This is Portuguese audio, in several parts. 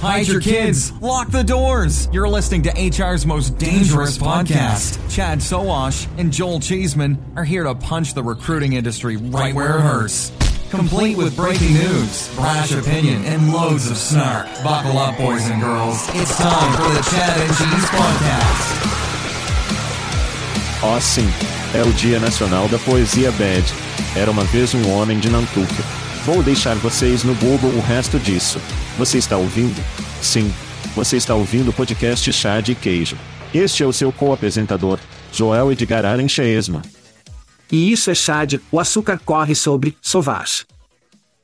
Hide your kids. Lock the doors. You're listening to HR's most dangerous podcast. Chad Soash and Joel Cheeseman are here to punch the recruiting industry right where it hurts. Complete with breaking news, brash opinion, and loads of snark. Buckle up, boys and girls. It's time for the Chad and Cheese Podcast. Oh, sim. É o Dia Nacional da Poesia Bad. Era uma vez um homem de Nantucket. Vou deixar vocês no Google o resto disso. Você está ouvindo? Sim. Você está ouvindo o podcast Chá de Queijo. Este é o seu co-apresentador, Joel Edgar Arencheesma. E isso é Chad, o açúcar corre sobre Sauvage.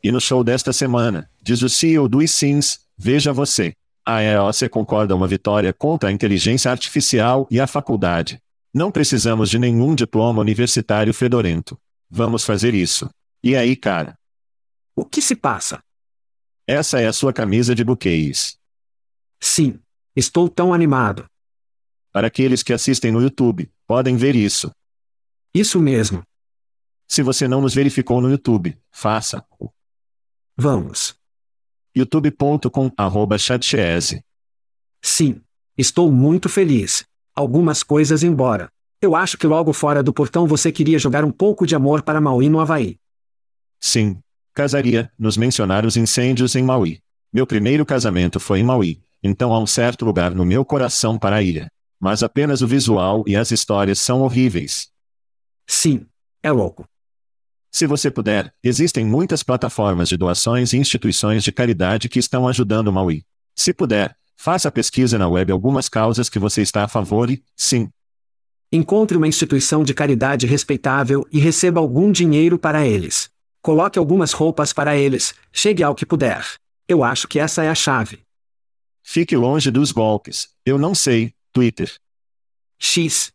E no show desta semana, diz o CEO do Sims, veja você. A EOC concorda uma vitória contra a inteligência artificial e a faculdade. Não precisamos de nenhum diploma universitário fedorento. Vamos fazer isso. E aí, cara? O que se passa? Essa é a sua camisa de buquês. Sim. Estou tão animado. Para aqueles que assistem no YouTube, podem ver isso. Isso mesmo. Se você não nos verificou no YouTube, faça-o. Vamos. youtube.com Sim. Estou muito feliz algumas coisas embora. Eu acho que logo fora do portão você queria jogar um pouco de amor para Maui no Havaí. Sim. Casaria, nos mencionar os incêndios em Maui. Meu primeiro casamento foi em Maui, então há um certo lugar no meu coração para a ilha. Mas apenas o visual e as histórias são horríveis. Sim. É louco. Se você puder, existem muitas plataformas de doações e instituições de caridade que estão ajudando Maui. Se puder, Faça pesquisa na web algumas causas que você está a favor e, sim. Encontre uma instituição de caridade respeitável e receba algum dinheiro para eles. Coloque algumas roupas para eles, chegue ao que puder. Eu acho que essa é a chave. Fique longe dos golpes. Eu não sei, Twitter. X.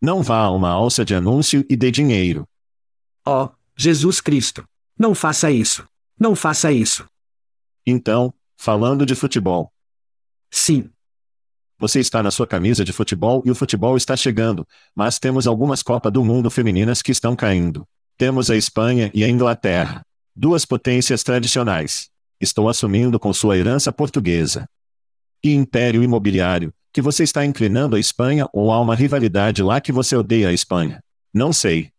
Não vá a uma alça de anúncio e dê dinheiro. Oh, Jesus Cristo. Não faça isso. Não faça isso. Então, falando de futebol, Sim. Você está na sua camisa de futebol e o futebol está chegando, mas temos algumas Copa do Mundo femininas que estão caindo. Temos a Espanha e a Inglaterra. Duas potências tradicionais. Estou assumindo com sua herança portuguesa. E Império Imobiliário, que você está inclinando a Espanha ou há uma rivalidade lá que você odeia a Espanha? Não sei.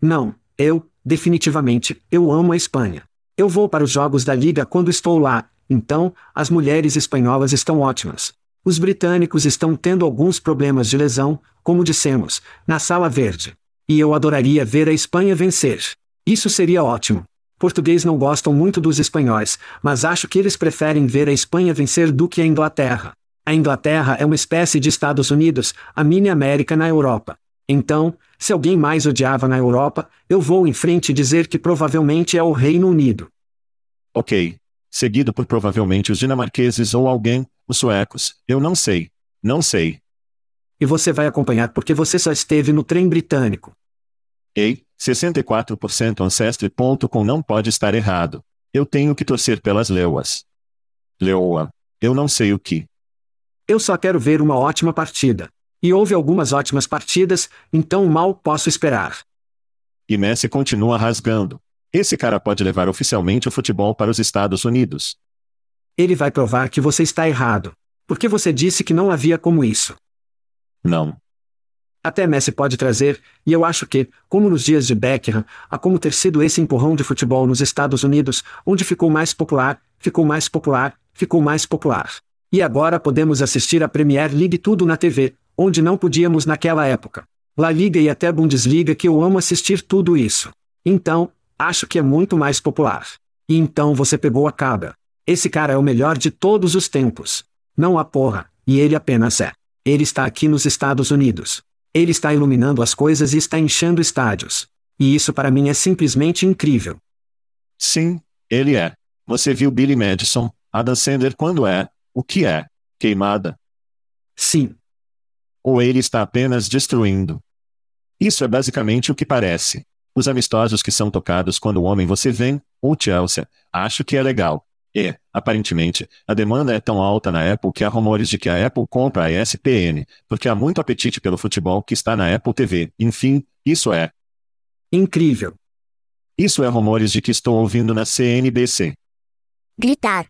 Não, eu, definitivamente, eu amo a Espanha. Eu vou para os jogos da Liga quando estou lá, então, as mulheres espanholas estão ótimas. Os britânicos estão tendo alguns problemas de lesão, como dissemos, na Sala Verde. E eu adoraria ver a Espanha vencer. Isso seria ótimo. Português não gostam muito dos espanhóis, mas acho que eles preferem ver a Espanha vencer do que a Inglaterra. A Inglaterra é uma espécie de Estados Unidos, a mini América na Europa. Então, se alguém mais odiava na Europa, eu vou em frente dizer que provavelmente é o Reino Unido. Ok seguido por provavelmente os dinamarqueses ou alguém, os suecos, eu não sei. Não sei. E você vai acompanhar porque você só esteve no trem britânico. Ei, 64% Ancestry.com não pode estar errado. Eu tenho que torcer pelas leoas. Leoa. Eu não sei o que. Eu só quero ver uma ótima partida. E houve algumas ótimas partidas, então mal posso esperar. E Messi continua rasgando. Esse cara pode levar oficialmente o futebol para os Estados Unidos. Ele vai provar que você está errado. Porque você disse que não havia como isso. Não. Até Messi pode trazer, e eu acho que, como nos dias de Beckham, há como ter sido esse empurrão de futebol nos Estados Unidos, onde ficou mais popular, ficou mais popular, ficou mais popular. E agora podemos assistir a Premier League tudo na TV, onde não podíamos naquela época. La Liga e até Bundesliga que eu amo assistir tudo isso. Então, acho que é muito mais popular. E então você pegou a cabra. Esse cara é o melhor de todos os tempos. Não há porra, e ele apenas é. Ele está aqui nos Estados Unidos. Ele está iluminando as coisas e está enchendo estádios. E isso para mim é simplesmente incrível. Sim, ele é. Você viu Billy Madison, Adam Sandler quando é, o que é, queimada? Sim. Ou ele está apenas destruindo? Isso é basicamente o que parece. Os amistosos que são tocados quando o homem você vem, ou Chelsea, acho que é legal. E, aparentemente, a demanda é tão alta na Apple que há rumores de que a Apple compra a ESPN, porque há muito apetite pelo futebol que está na Apple TV. Enfim, isso é incrível. Isso é rumores de que estou ouvindo na CNBC. Gritar.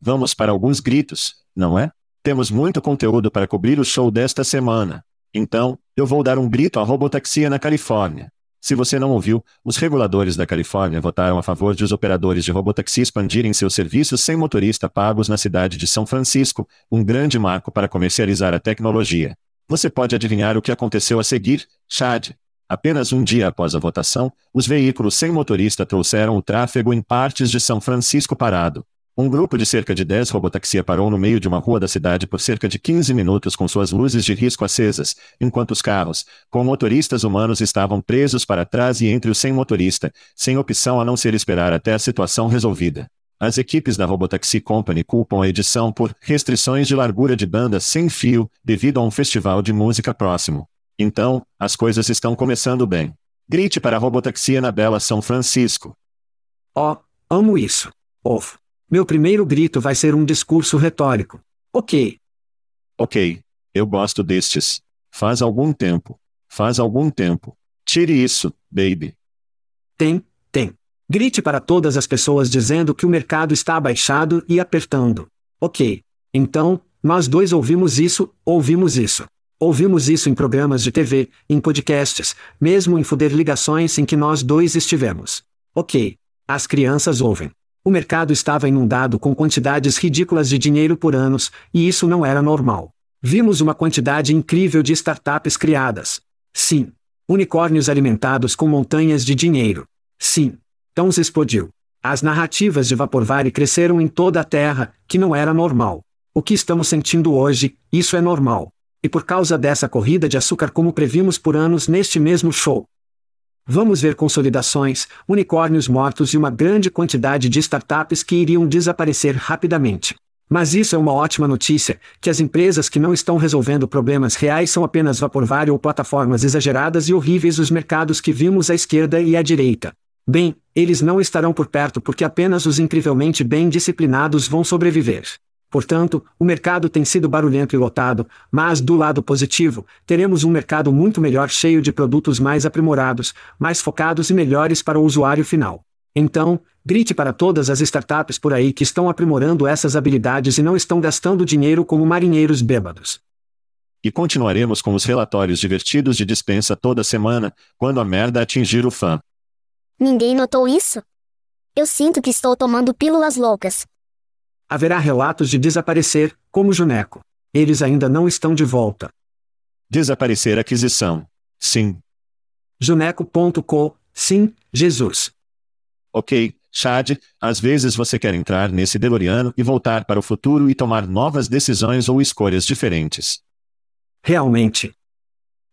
Vamos para alguns gritos, não é? Temos muito conteúdo para cobrir o show desta semana. Então, eu vou dar um grito à robotaxia na Califórnia. Se você não ouviu, os reguladores da Califórnia votaram a favor de os operadores de robotaxi expandirem seus serviços sem motorista pagos na cidade de São Francisco, um grande marco para comercializar a tecnologia. Você pode adivinhar o que aconteceu a seguir, Chad? Apenas um dia após a votação, os veículos sem motorista trouxeram o tráfego em partes de São Francisco parado. Um grupo de cerca de 10 robotaxia parou no meio de uma rua da cidade por cerca de 15 minutos com suas luzes de risco acesas, enquanto os carros, com motoristas humanos estavam presos para trás e entre o sem motorista, sem opção a não ser esperar até a situação resolvida. As equipes da Robotaxi Company culpam a edição por restrições de largura de banda sem fio, devido a um festival de música próximo. Então, as coisas estão começando bem. Grite para a Robotaxia na Bela São Francisco. Oh, amo isso. Ovo. Meu primeiro grito vai ser um discurso retórico. Ok. Ok. Eu gosto destes. Faz algum tempo. Faz algum tempo. Tire isso, baby. Tem, tem. Grite para todas as pessoas dizendo que o mercado está abaixado e apertando. Ok. Então, nós dois ouvimos isso, ouvimos isso. Ouvimos isso em programas de TV, em podcasts, mesmo em foder ligações em que nós dois estivemos. Ok. As crianças ouvem. O mercado estava inundado com quantidades ridículas de dinheiro por anos, e isso não era normal. Vimos uma quantidade incrível de startups criadas. Sim. Unicórnios alimentados com montanhas de dinheiro. Sim. Tons explodiu. As narrativas de Vaporware cresceram em toda a Terra, que não era normal. O que estamos sentindo hoje, isso é normal. E por causa dessa corrida de açúcar como previmos por anos neste mesmo show, Vamos ver consolidações, unicórnios mortos e uma grande quantidade de startups que iriam desaparecer rapidamente. Mas isso é uma ótima notícia, que as empresas que não estão resolvendo problemas reais são apenas vaporware ou plataformas exageradas e horríveis os mercados que vimos à esquerda e à direita. Bem, eles não estarão por perto porque apenas os incrivelmente bem disciplinados vão sobreviver. Portanto, o mercado tem sido barulhento e lotado, mas do lado positivo, teremos um mercado muito melhor cheio de produtos mais aprimorados, mais focados e melhores para o usuário final. Então, grite para todas as startups por aí que estão aprimorando essas habilidades e não estão gastando dinheiro como marinheiros bêbados. E continuaremos com os relatórios divertidos de dispensa toda semana, quando a merda atingir o fã. Ninguém notou isso? Eu sinto que estou tomando pílulas loucas. Haverá relatos de desaparecer, como Juneco. Eles ainda não estão de volta. Desaparecer aquisição. Sim. Juneco.co. Sim, Jesus. Ok, Chad, às vezes você quer entrar nesse DeLoreano e voltar para o futuro e tomar novas decisões ou escolhas diferentes. Realmente.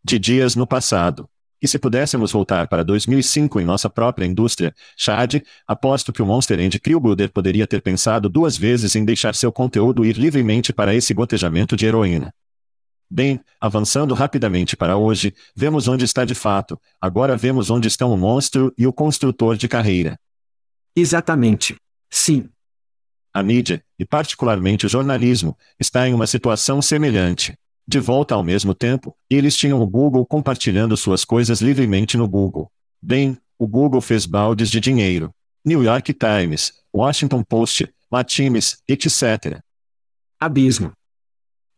De dias no passado. E se pudéssemos voltar para 2005 em nossa própria indústria, Chad, aposto que o Monster End Krillbuilder poderia ter pensado duas vezes em deixar seu conteúdo ir livremente para esse gotejamento de heroína. Bem, avançando rapidamente para hoje, vemos onde está de fato, agora vemos onde estão o monstro e o construtor de carreira. Exatamente. Sim. A mídia, e particularmente o jornalismo, está em uma situação semelhante. De volta ao mesmo tempo, eles tinham o Google compartilhando suas coisas livremente no Google. Bem, o Google fez baldes de dinheiro. New York Times, Washington Post, Latimes, etc. Abismo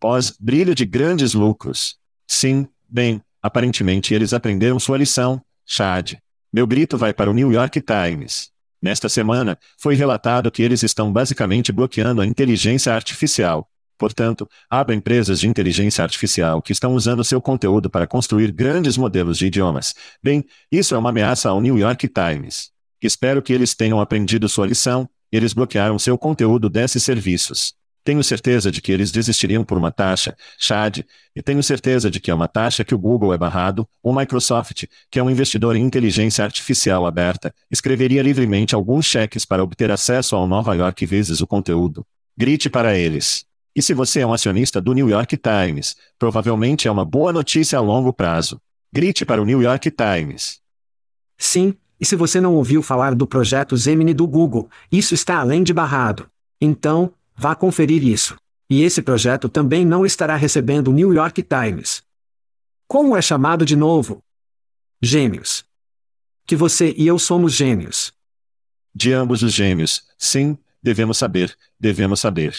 pós-brilho de grandes lucros. Sim, bem, aparentemente eles aprenderam sua lição, Chad. Meu grito vai para o New York Times. Nesta semana, foi relatado que eles estão basicamente bloqueando a inteligência artificial. Portanto, há empresas de inteligência artificial que estão usando seu conteúdo para construir grandes modelos de idiomas. Bem, isso é uma ameaça ao New York Times. Espero que eles tenham aprendido sua lição, eles bloquearam seu conteúdo desses serviços. Tenho certeza de que eles desistiriam por uma taxa, Chad, e tenho certeza de que é uma taxa que o Google é barrado, ou Microsoft, que é um investidor em inteligência artificial aberta, escreveria livremente alguns cheques para obter acesso ao Nova York vezes o conteúdo. Grite para eles. E se você é um acionista do New York Times, provavelmente é uma boa notícia a longo prazo. Grite para o New York Times. Sim, e se você não ouviu falar do projeto Gemini do Google, isso está além de barrado. Então, Vá conferir isso. E esse projeto também não estará recebendo o New York Times. Como é chamado de novo? Gêmeos. Que você e eu somos gêmeos. De ambos os gêmeos, sim, devemos saber, devemos saber.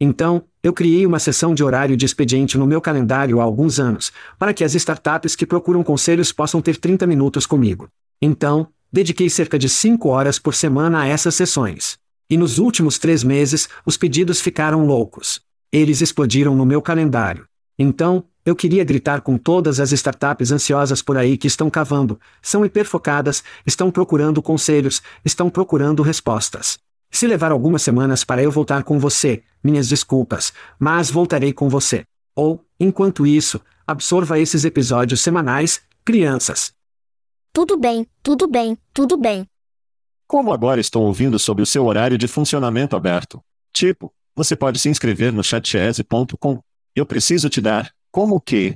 Então, eu criei uma sessão de horário de expediente no meu calendário há alguns anos, para que as startups que procuram conselhos possam ter 30 minutos comigo. Então, dediquei cerca de 5 horas por semana a essas sessões. E nos últimos três meses, os pedidos ficaram loucos. Eles explodiram no meu calendário. Então, eu queria gritar com todas as startups ansiosas por aí que estão cavando, são hiperfocadas, estão procurando conselhos, estão procurando respostas. Se levar algumas semanas para eu voltar com você, minhas desculpas, mas voltarei com você. Ou, enquanto isso, absorva esses episódios semanais, crianças. Tudo bem, tudo bem, tudo bem. Como agora estou ouvindo sobre o seu horário de funcionamento aberto? Tipo, você pode se inscrever no chatchese.com. Eu preciso te dar, como que?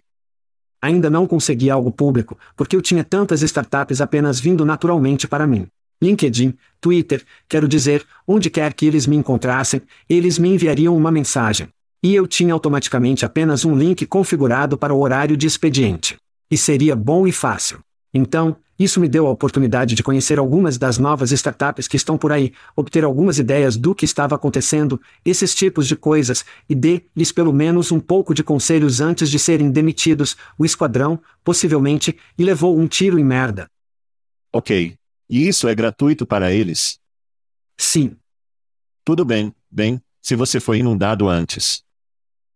Ainda não consegui algo público, porque eu tinha tantas startups apenas vindo naturalmente para mim. LinkedIn, Twitter, quero dizer, onde quer que eles me encontrassem, eles me enviariam uma mensagem. E eu tinha automaticamente apenas um link configurado para o horário de expediente. E seria bom e fácil. Então, isso me deu a oportunidade de conhecer algumas das novas startups que estão por aí, obter algumas ideias do que estava acontecendo, esses tipos de coisas, e dê-lhes pelo menos um pouco de conselhos antes de serem demitidos, o esquadrão, possivelmente, e levou um tiro em merda. Ok. E isso é gratuito para eles? Sim. Tudo bem, bem, se você foi inundado antes.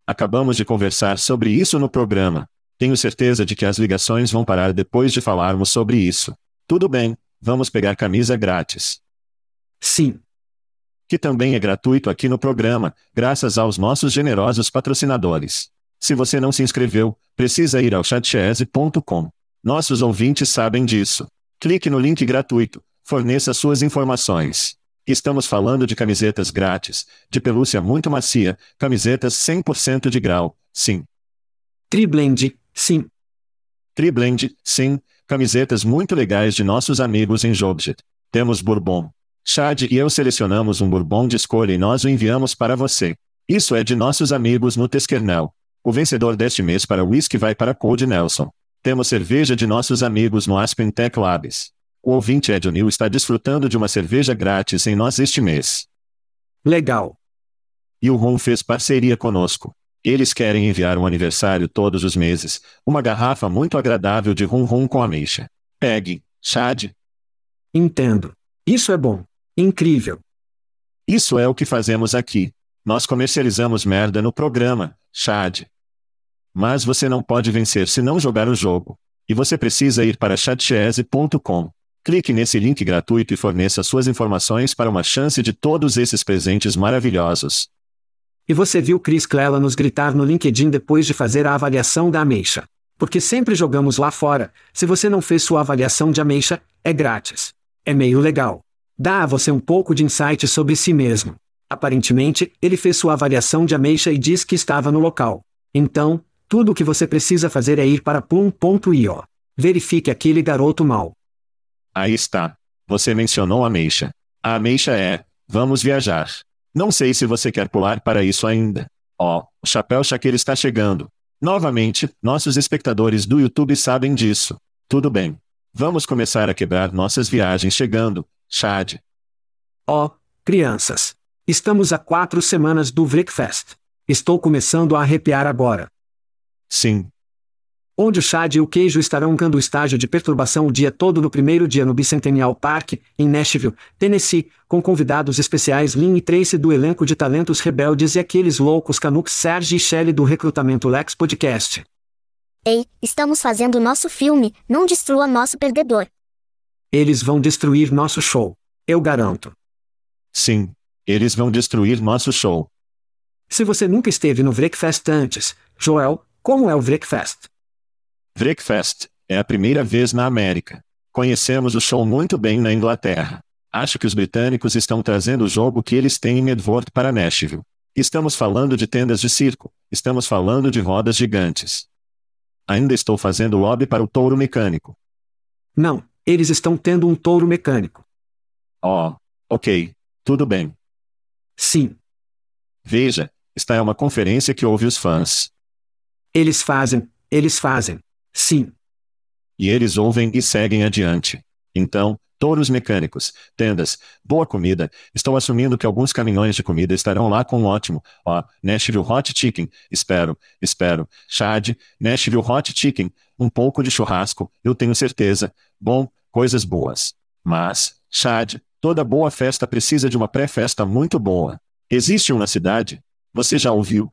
Acabamos de conversar sobre isso no programa. Tenho certeza de que as ligações vão parar depois de falarmos sobre isso. Tudo bem, vamos pegar camisa grátis. Sim. Que também é gratuito aqui no programa, graças aos nossos generosos patrocinadores. Se você não se inscreveu, precisa ir ao chatchese.com. Nossos ouvintes sabem disso. Clique no link gratuito, forneça suas informações. Estamos falando de camisetas grátis, de pelúcia muito macia, camisetas 100% de grau, sim. Triblend, Sim. Triblend, sim, camisetas muito legais de nossos amigos em Jobjet. Temos bourbon. Chad e eu selecionamos um bourbon de escolha e nós o enviamos para você. Isso é de nossos amigos no Teskernel. O vencedor deste mês para o whisky vai para Code Nelson. Temos cerveja de nossos amigos no Aspen Tech Labs. O ouvinte Ed O'Neill está desfrutando de uma cerveja grátis em nós este mês. Legal. E o Ron fez parceria conosco. Eles querem enviar um aniversário todos os meses, uma garrafa muito agradável de rum rum com ameixa. Pegue, Chad. Entendo. Isso é bom. Incrível. Isso é o que fazemos aqui. Nós comercializamos merda no programa, Chad. Mas você não pode vencer se não jogar o jogo. E você precisa ir para chatchese.com. Clique nesse link gratuito e forneça suas informações para uma chance de todos esses presentes maravilhosos. E você viu Chris Clela nos gritar no LinkedIn depois de fazer a avaliação da ameixa. Porque sempre jogamos lá fora, se você não fez sua avaliação de ameixa, é grátis. É meio legal. Dá a você um pouco de insight sobre si mesmo. Aparentemente, ele fez sua avaliação de ameixa e diz que estava no local. Então, Tudo o que você precisa fazer é ir para plum.io. Verifique aquele garoto mal. Aí está. Você mencionou a ameixa. A ameixa é: vamos viajar. Não sei se você quer pular para isso ainda. Ó, oh, o chapéu Shaquille está chegando. Novamente, nossos espectadores do YouTube sabem disso. Tudo bem. Vamos começar a quebrar nossas viagens chegando, Chad. Ó, oh, crianças. Estamos a quatro semanas do Breakfast. Estou começando a arrepiar agora. Sim. Onde o Chad e o queijo estarão cando o estágio de perturbação o dia todo no primeiro dia no Bicentennial Park, em Nashville, Tennessee, com convidados especiais Lynn e Tracy do elenco de talentos rebeldes e aqueles loucos Canucks Serge e Shelley do Recrutamento Lex Podcast. Ei, estamos fazendo nosso filme, não destrua nosso perdedor. Eles vão destruir nosso show. Eu garanto. Sim, eles vão destruir nosso show. Se você nunca esteve no Breakfast antes, Joel, como é o Breakfast? Breakfast é a primeira vez na América. Conhecemos o show muito bem na Inglaterra. Acho que os britânicos estão trazendo o jogo que eles têm em Edward para Nashville. Estamos falando de tendas de circo, estamos falando de rodas gigantes. Ainda estou fazendo lobby para o touro mecânico. Não, eles estão tendo um touro mecânico. Oh, ok, tudo bem. Sim. Veja, esta é uma conferência que ouve os fãs. Eles fazem, eles fazem. Sim. E eles ouvem e seguem adiante. Então, touros mecânicos, tendas, boa comida, estou assumindo que alguns caminhões de comida estarão lá com um ótimo, ó, Nashville Hot Chicken, espero, espero, Chad, Nashville Hot Chicken, um pouco de churrasco, eu tenho certeza, bom, coisas boas. Mas, Chad, toda boa festa precisa de uma pré-festa muito boa. Existe uma cidade? Você já ouviu?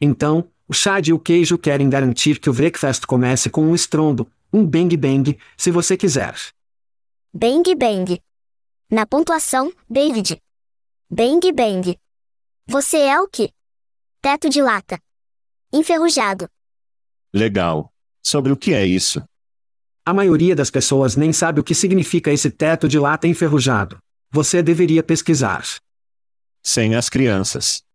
Então, o Chad e o queijo querem garantir que o breakfast comece com um estrondo, um bang bang, se você quiser. Bang bang. Na pontuação, David. Bang bang. Você é o que? Teto de lata. Enferrujado. Legal. Sobre o que é isso? A maioria das pessoas nem sabe o que significa esse teto de lata enferrujado. Você deveria pesquisar. Sem as crianças.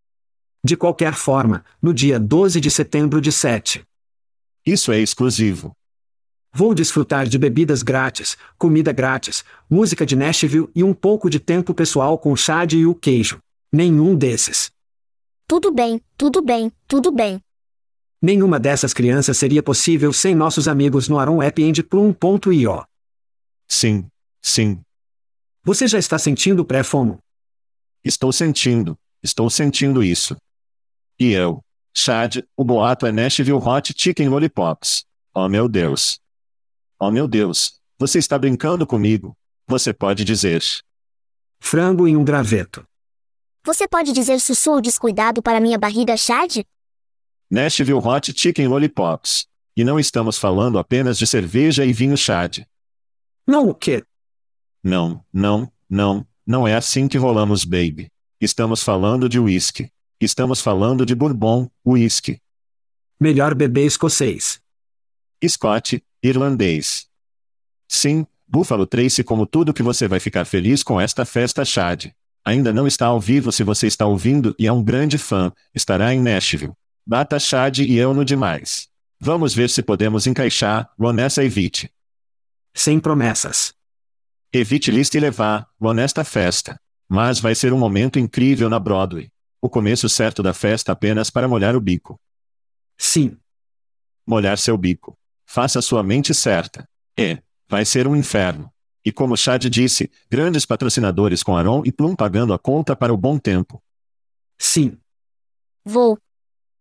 De qualquer forma, no dia 12 de setembro de 7. Isso é exclusivo. Vou desfrutar de bebidas grátis, comida grátis, música de Nashville e um pouco de tempo pessoal com o Chad e o queijo. Nenhum desses. Tudo bem, tudo bem, tudo bem. Nenhuma dessas crianças seria possível sem nossos amigos no Aron App Plum.io. Sim, sim. Você já está sentindo pré-fomo? Estou sentindo, estou sentindo isso. E eu. Chad, o boato é Nashville Hot Chicken Lollipops. Oh meu Deus. Oh meu Deus, você está brincando comigo? Você pode dizer. Frango em um graveto. Você pode dizer sussurro descuidado para minha barriga, Chad? Nashville Hot Chicken Lollipops. E não estamos falando apenas de cerveja e vinho Chad. Não o quê? Não, não, não, não é assim que rolamos, baby. Estamos falando de whisky. Estamos falando de bourbon, whisky. Melhor bebê escocês. Scott, irlandês. Sim, Buffalo Trace como tudo que você vai ficar feliz com esta festa Chad. Ainda não está ao vivo se você está ouvindo e é um grande fã, estará em Nashville. Bata Chad e eu no demais. Vamos ver se podemos encaixar, Ronessa Evite. Sem promessas. Evite lista e levar, nesta festa. Mas vai ser um momento incrível na Broadway. O começo certo da festa apenas para molhar o bico. Sim. Molhar seu bico. Faça sua mente certa. E, vai ser um inferno. E como Chad disse, grandes patrocinadores com Aaron e Plum pagando a conta para o bom tempo. Sim. Vou.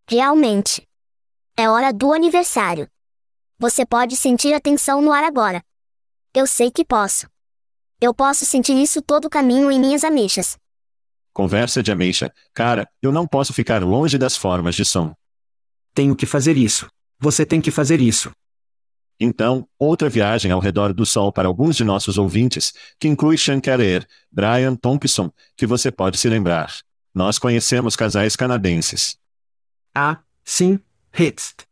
Realmente. É hora do aniversário. Você pode sentir a tensão no ar agora. Eu sei que posso. Eu posso sentir isso todo o caminho em minhas ameixas. Conversa de ameixa. Cara, eu não posso ficar longe das formas de som. Tenho que fazer isso. Você tem que fazer isso. Então, outra viagem ao redor do Sol para alguns de nossos ouvintes, que inclui Sean Carrer, Brian Thompson, que você pode se lembrar. Nós conhecemos casais canadenses. Ah, sim, Hitst.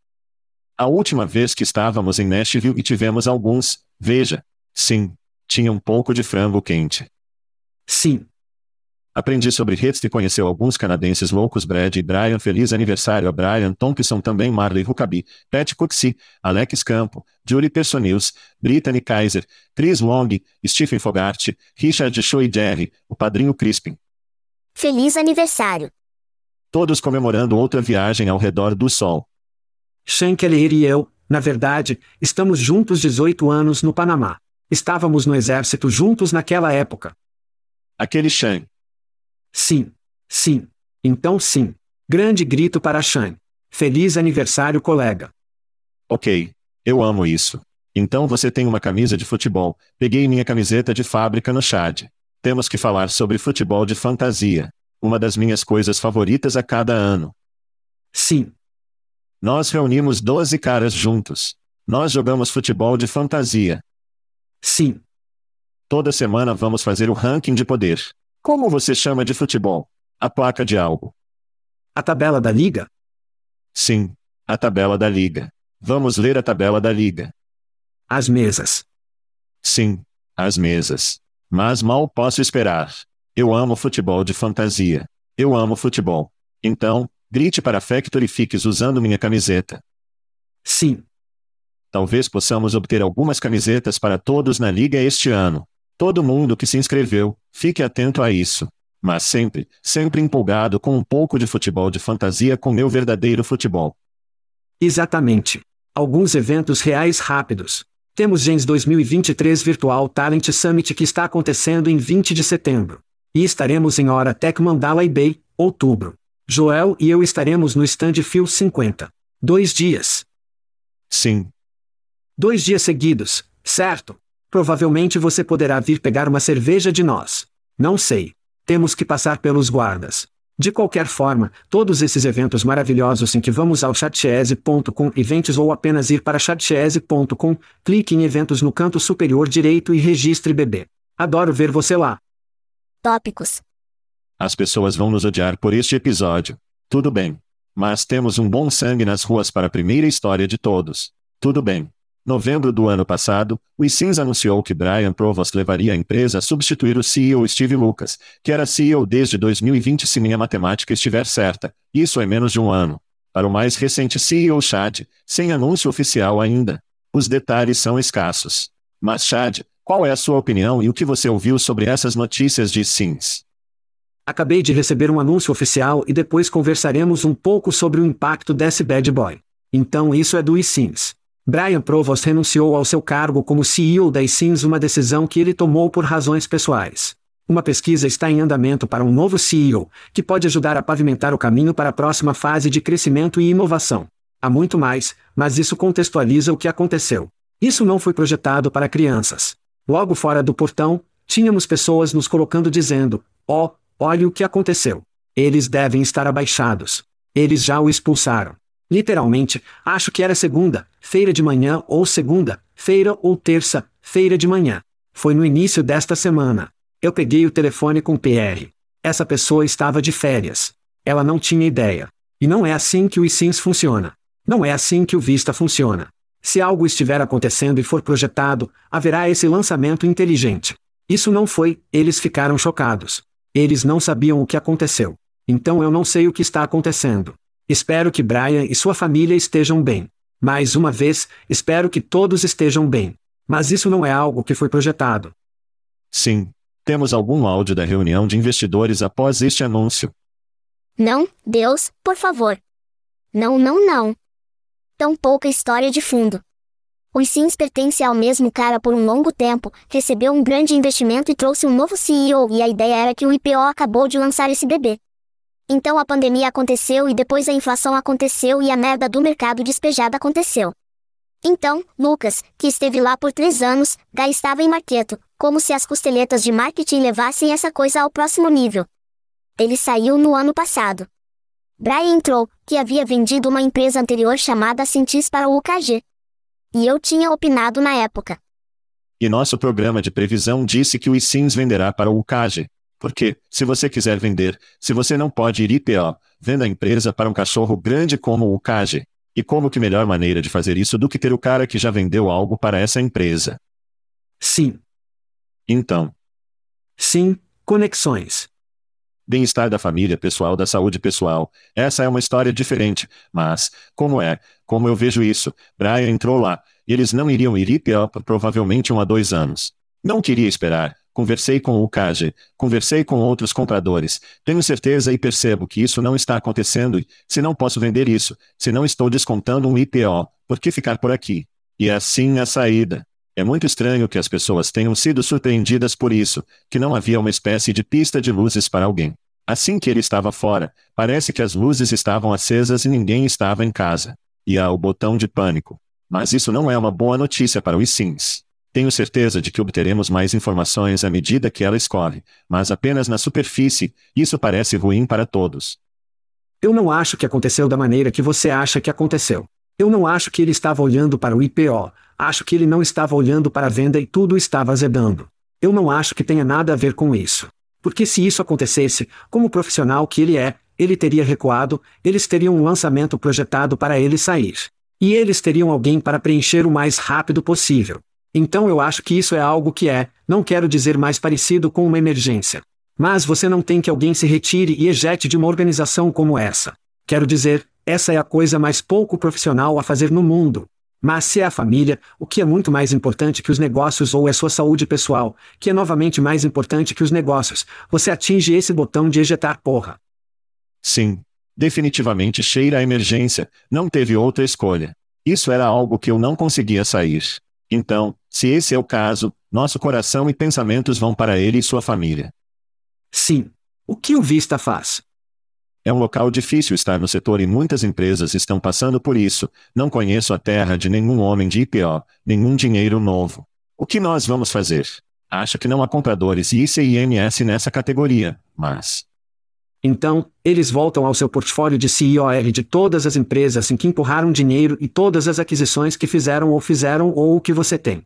A última vez que estávamos em Nashville e tivemos alguns, veja, sim, tinha um pouco de frango quente. Sim. Aprendi sobre hits e conheceu alguns canadenses loucos Brad e Brian Feliz aniversário a Brian Thompson também Marley Huckabee, Pat Cooksey, Alex Campo, Julie Personils, Brittany Kaiser, Chris Long, Stephen Fogart, Richard Shaw e Jerry, o padrinho Crispin. Feliz aniversário. Todos comemorando outra viagem ao redor do sol. Shankeller e eu, na verdade, estamos juntos 18 anos no Panamá. Estávamos no exército juntos naquela época. Aquele Shan. Sim. Sim. Então sim. Grande grito para Shan. Feliz aniversário, colega. Ok. Eu amo isso. Então você tem uma camisa de futebol. Peguei minha camiseta de fábrica no Chad. Temos que falar sobre futebol de fantasia. Uma das minhas coisas favoritas a cada ano. Sim. Nós reunimos 12 caras juntos. Nós jogamos futebol de fantasia. Sim. Toda semana vamos fazer o ranking de poder. Como você chama de futebol? A placa de algo. A tabela da liga? Sim, a tabela da liga. Vamos ler a tabela da liga. As mesas. Sim, as mesas. Mas mal posso esperar. Eu amo futebol de fantasia. Eu amo futebol. Então, grite para Factory Fix usando minha camiseta. Sim. Talvez possamos obter algumas camisetas para todos na liga este ano. Todo mundo que se inscreveu, fique atento a isso. Mas sempre, sempre empolgado com um pouco de futebol de fantasia com meu verdadeiro futebol. Exatamente. Alguns eventos reais rápidos. Temos Gens 2023 Virtual Talent Summit que está acontecendo em 20 de setembro. E estaremos em Hora Tech Mandalay Bay, outubro. Joel e eu estaremos no Stand Feel 50. Dois dias. Sim. Dois dias seguidos, certo? Provavelmente você poderá vir pegar uma cerveja de nós. Não sei. Temos que passar pelos guardas. De qualquer forma, todos esses eventos maravilhosos em que vamos ao chatchese.com eventos ou apenas ir para chatchese.com, clique em eventos no canto superior direito e registre bebê. Adoro ver você lá. Tópicos. As pessoas vão nos odiar por este episódio. Tudo bem. Mas temos um bom sangue nas ruas para a primeira história de todos. Tudo bem. Novembro do ano passado, o Sims anunciou que Brian Provost levaria a empresa a substituir o CEO Steve Lucas, que era CEO desde 2020 se minha matemática estiver certa. Isso é menos de um ano. Para o mais recente CEO Chad, sem anúncio oficial ainda. Os detalhes são escassos. Mas Chad, qual é a sua opinião e o que você ouviu sobre essas notícias de Sims? Acabei de receber um anúncio oficial e depois conversaremos um pouco sobre o impacto desse bad boy. Então isso é do eSIMS. Brian Provost renunciou ao seu cargo como CEO da eSIMS uma decisão que ele tomou por razões pessoais. Uma pesquisa está em andamento para um novo CEO, que pode ajudar a pavimentar o caminho para a próxima fase de crescimento e inovação. Há muito mais, mas isso contextualiza o que aconteceu. Isso não foi projetado para crianças. Logo fora do portão, tínhamos pessoas nos colocando dizendo: Ó, oh, olhe o que aconteceu. Eles devem estar abaixados. Eles já o expulsaram. Literalmente, acho que era segunda, feira de manhã ou segunda, feira ou terça, feira de manhã. Foi no início desta semana. Eu peguei o telefone com PR. Essa pessoa estava de férias. Ela não tinha ideia. E não é assim que o eSIMS funciona. Não é assim que o Vista funciona. Se algo estiver acontecendo e for projetado, haverá esse lançamento inteligente. Isso não foi, eles ficaram chocados. Eles não sabiam o que aconteceu. Então eu não sei o que está acontecendo. Espero que Brian e sua família estejam bem. Mais uma vez, espero que todos estejam bem. Mas isso não é algo que foi projetado. Sim. Temos algum áudio da reunião de investidores após este anúncio? Não, Deus, por favor. Não, não, não. Tão pouca história de fundo. O Sims pertence ao mesmo cara por um longo tempo, recebeu um grande investimento e trouxe um novo CEO e a ideia era que o IPO acabou de lançar esse bebê. Então a pandemia aconteceu e depois a inflação aconteceu e a merda do mercado despejada aconteceu. Então, Lucas, que esteve lá por três anos, já estava em Marqueto, como se as costeletas de marketing levassem essa coisa ao próximo nível. Ele saiu no ano passado. Brian entrou, que havia vendido uma empresa anterior chamada Cintis para o UKG. E eu tinha opinado na época. E nosso programa de previsão disse que o ISINS venderá para o UKG. Porque, se você quiser vender, se você não pode ir IPO, venda a empresa para um cachorro grande como o Kage. E como que melhor maneira de fazer isso do que ter o cara que já vendeu algo para essa empresa? Sim. Então. Sim, conexões. Bem-estar da família pessoal, da saúde pessoal. Essa é uma história diferente, mas, como é, como eu vejo isso, Brian entrou lá. Eles não iriam ir IPA provavelmente um a dois anos. Não queria esperar. Conversei com o KG, conversei com outros compradores. Tenho certeza e percebo que isso não está acontecendo e, se não posso vender isso, se não estou descontando um IPO, por que ficar por aqui? E assim a saída. É muito estranho que as pessoas tenham sido surpreendidas por isso, que não havia uma espécie de pista de luzes para alguém. Assim que ele estava fora, parece que as luzes estavam acesas e ninguém estava em casa. E há o botão de pânico. Mas isso não é uma boa notícia para os Sims. Tenho certeza de que obteremos mais informações à medida que ela escorre, mas apenas na superfície, isso parece ruim para todos. Eu não acho que aconteceu da maneira que você acha que aconteceu. Eu não acho que ele estava olhando para o IPO, acho que ele não estava olhando para a venda e tudo estava azedando. Eu não acho que tenha nada a ver com isso. Porque se isso acontecesse, como profissional que ele é, ele teria recuado, eles teriam um lançamento projetado para ele sair. E eles teriam alguém para preencher o mais rápido possível. Então eu acho que isso é algo que é, não quero dizer mais parecido com uma emergência. Mas você não tem que alguém se retire e ejete de uma organização como essa. Quero dizer, essa é a coisa mais pouco profissional a fazer no mundo. Mas se é a família, o que é muito mais importante que os negócios ou é sua saúde pessoal, que é novamente mais importante que os negócios, você atinge esse botão de ejetar porra. Sim. Definitivamente cheira a emergência, não teve outra escolha. Isso era algo que eu não conseguia sair. Então, se esse é o caso, nosso coração e pensamentos vão para ele e sua família. Sim. O que o Vista faz? É um local difícil estar no setor e muitas empresas estão passando por isso. Não conheço a terra de nenhum homem de IPO, nenhum dinheiro novo. O que nós vamos fazer? Acho que não há compradores ICIMS nessa categoria, mas. Então, eles voltam ao seu portfólio de CIOR de todas as empresas em que empurraram dinheiro e todas as aquisições que fizeram ou fizeram ou o que você tem.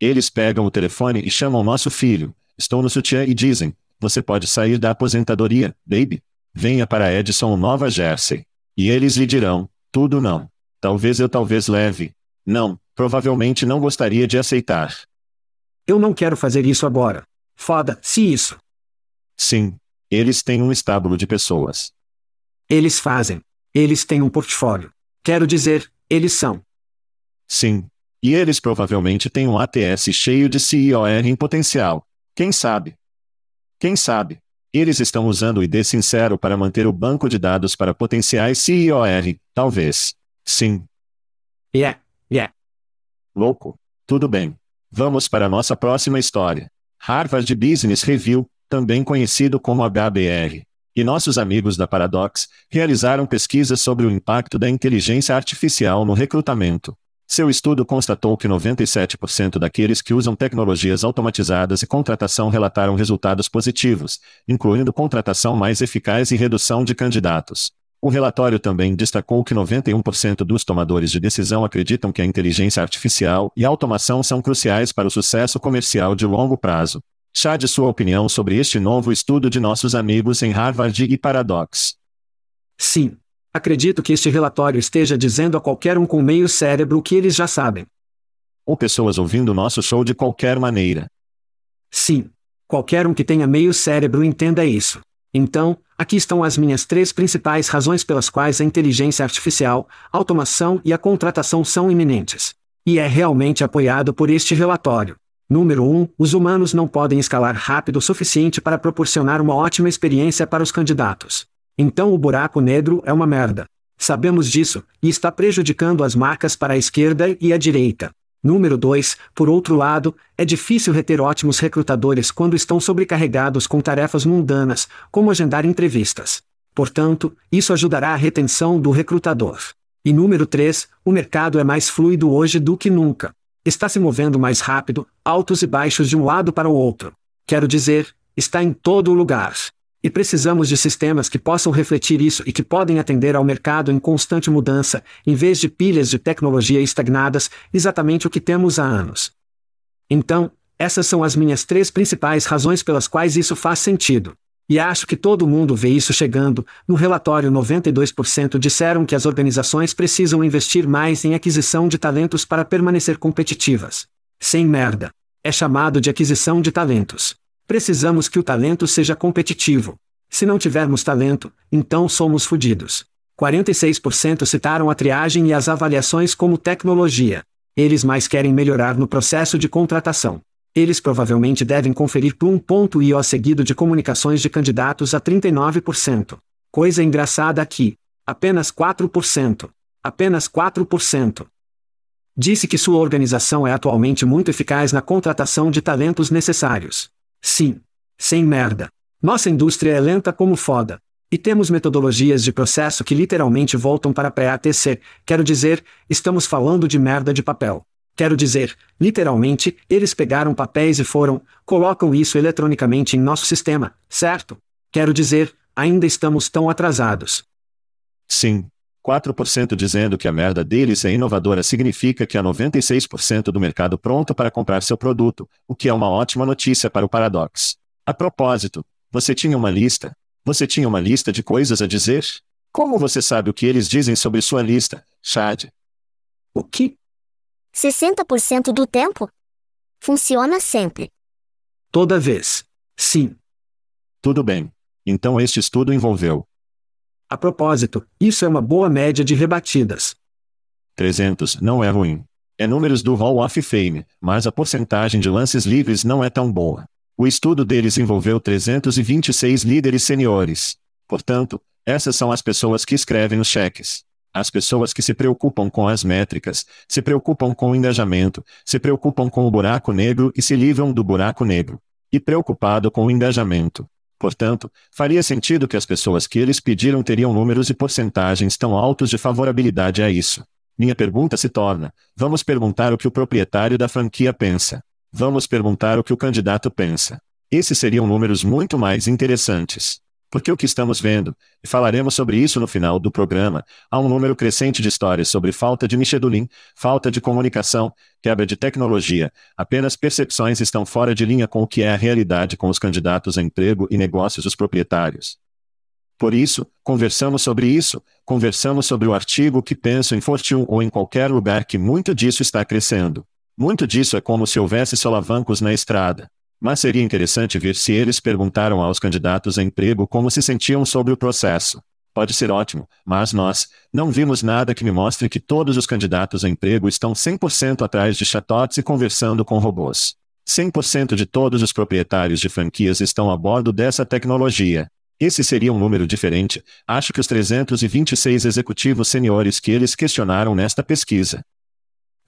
Eles pegam o telefone e chamam nosso filho. Estou no sutiã e dizem: Você pode sair da aposentadoria, baby? Venha para Edson Nova Jersey. E eles lhe dirão, tudo não. Talvez eu talvez leve. Não, provavelmente não gostaria de aceitar. Eu não quero fazer isso agora. Foda-se isso. Sim. Eles têm um estábulo de pessoas. Eles fazem. Eles têm um portfólio. Quero dizer, eles são. Sim. E eles provavelmente têm um ATS cheio de CIOR em potencial. Quem sabe? Quem sabe? Eles estão usando o ID sincero para manter o banco de dados para potenciais CIOR, talvez. Sim. Yeah, yeah. Louco. Tudo bem. Vamos para a nossa próxima história. Harvard Business Review, também conhecido como HBR, e nossos amigos da Paradox realizaram pesquisas sobre o impacto da inteligência artificial no recrutamento. Seu estudo constatou que 97% daqueles que usam tecnologias automatizadas e contratação relataram resultados positivos, incluindo contratação mais eficaz e redução de candidatos. O relatório também destacou que 91% dos tomadores de decisão acreditam que a inteligência artificial e a automação são cruciais para o sucesso comercial de longo prazo. Chá de sua opinião sobre este novo estudo de nossos amigos em Harvard e Paradox. Sim, Acredito que este relatório esteja dizendo a qualquer um com meio cérebro o que eles já sabem. Ou pessoas ouvindo nosso show de qualquer maneira. Sim. Qualquer um que tenha meio cérebro entenda isso. Então, aqui estão as minhas três principais razões pelas quais a inteligência artificial, a automação e a contratação são iminentes. E é realmente apoiado por este relatório. Número 1. Um, os humanos não podem escalar rápido o suficiente para proporcionar uma ótima experiência para os candidatos. Então o buraco negro é uma merda. Sabemos disso, e está prejudicando as marcas para a esquerda e a direita. Número 2, por outro lado, é difícil reter ótimos recrutadores quando estão sobrecarregados com tarefas mundanas, como agendar entrevistas. Portanto, isso ajudará a retenção do recrutador. E número 3, o mercado é mais fluido hoje do que nunca. Está se movendo mais rápido, altos e baixos de um lado para o outro. Quero dizer, está em todo lugar. E precisamos de sistemas que possam refletir isso e que podem atender ao mercado em constante mudança, em vez de pilhas de tecnologia estagnadas, exatamente o que temos há anos. Então, essas são as minhas três principais razões pelas quais isso faz sentido. E acho que todo mundo vê isso chegando. No relatório, 92% disseram que as organizações precisam investir mais em aquisição de talentos para permanecer competitivas. Sem merda. É chamado de aquisição de talentos. Precisamos que o talento seja competitivo. Se não tivermos talento, então somos fodidos. 46% citaram a triagem e as avaliações como tecnologia. Eles mais querem melhorar no processo de contratação. Eles provavelmente devem conferir por um ponto e o seguido de comunicações de candidatos a 39%. Coisa engraçada aqui. Apenas 4%. Apenas 4%. Disse que sua organização é atualmente muito eficaz na contratação de talentos necessários. Sim. Sem merda. Nossa indústria é lenta como foda. E temos metodologias de processo que literalmente voltam para pré-ATC, quero dizer, estamos falando de merda de papel. Quero dizer, literalmente, eles pegaram papéis e foram, colocam isso eletronicamente em nosso sistema, certo? Quero dizer, ainda estamos tão atrasados. Sim. 4% dizendo que a merda deles é inovadora significa que há 96% do mercado pronto para comprar seu produto, o que é uma ótima notícia para o Paradox. A propósito, você tinha uma lista, você tinha uma lista de coisas a dizer? Como você sabe o que eles dizem sobre sua lista, Chad? O que? 60% do tempo? Funciona sempre. Toda vez. Sim. Tudo bem. Então este estudo envolveu. A propósito, isso é uma boa média de rebatidas. 300 não é ruim. É números do Hall of Fame, mas a porcentagem de lances livres não é tão boa. O estudo deles envolveu 326 líderes seniores. Portanto, essas são as pessoas que escrevem os cheques. As pessoas que se preocupam com as métricas, se preocupam com o engajamento, se preocupam com o buraco negro e se livram do buraco negro. E preocupado com o engajamento. Portanto, faria sentido que as pessoas que eles pediram teriam números e porcentagens tão altos de favorabilidade a isso. Minha pergunta se torna: vamos perguntar o que o proprietário da franquia pensa. Vamos perguntar o que o candidato pensa. Esses seriam números muito mais interessantes. Porque o que estamos vendo, e falaremos sobre isso no final do programa, há um número crescente de histórias sobre falta de Michedulim, falta de comunicação, quebra de tecnologia, apenas percepções estão fora de linha com o que é a realidade com os candidatos a emprego e negócios dos proprietários. Por isso, conversamos sobre isso, conversamos sobre o artigo que penso em Fortune ou em qualquer lugar que muito disso está crescendo. Muito disso é como se houvesse solavancos na estrada. Mas seria interessante ver se eles perguntaram aos candidatos a emprego como se sentiam sobre o processo. Pode ser ótimo, mas nós não vimos nada que me mostre que todos os candidatos a emprego estão 100% atrás de chatbots e conversando com robôs. 100% de todos os proprietários de franquias estão a bordo dessa tecnologia. Esse seria um número diferente. Acho que os 326 executivos seniores que eles questionaram nesta pesquisa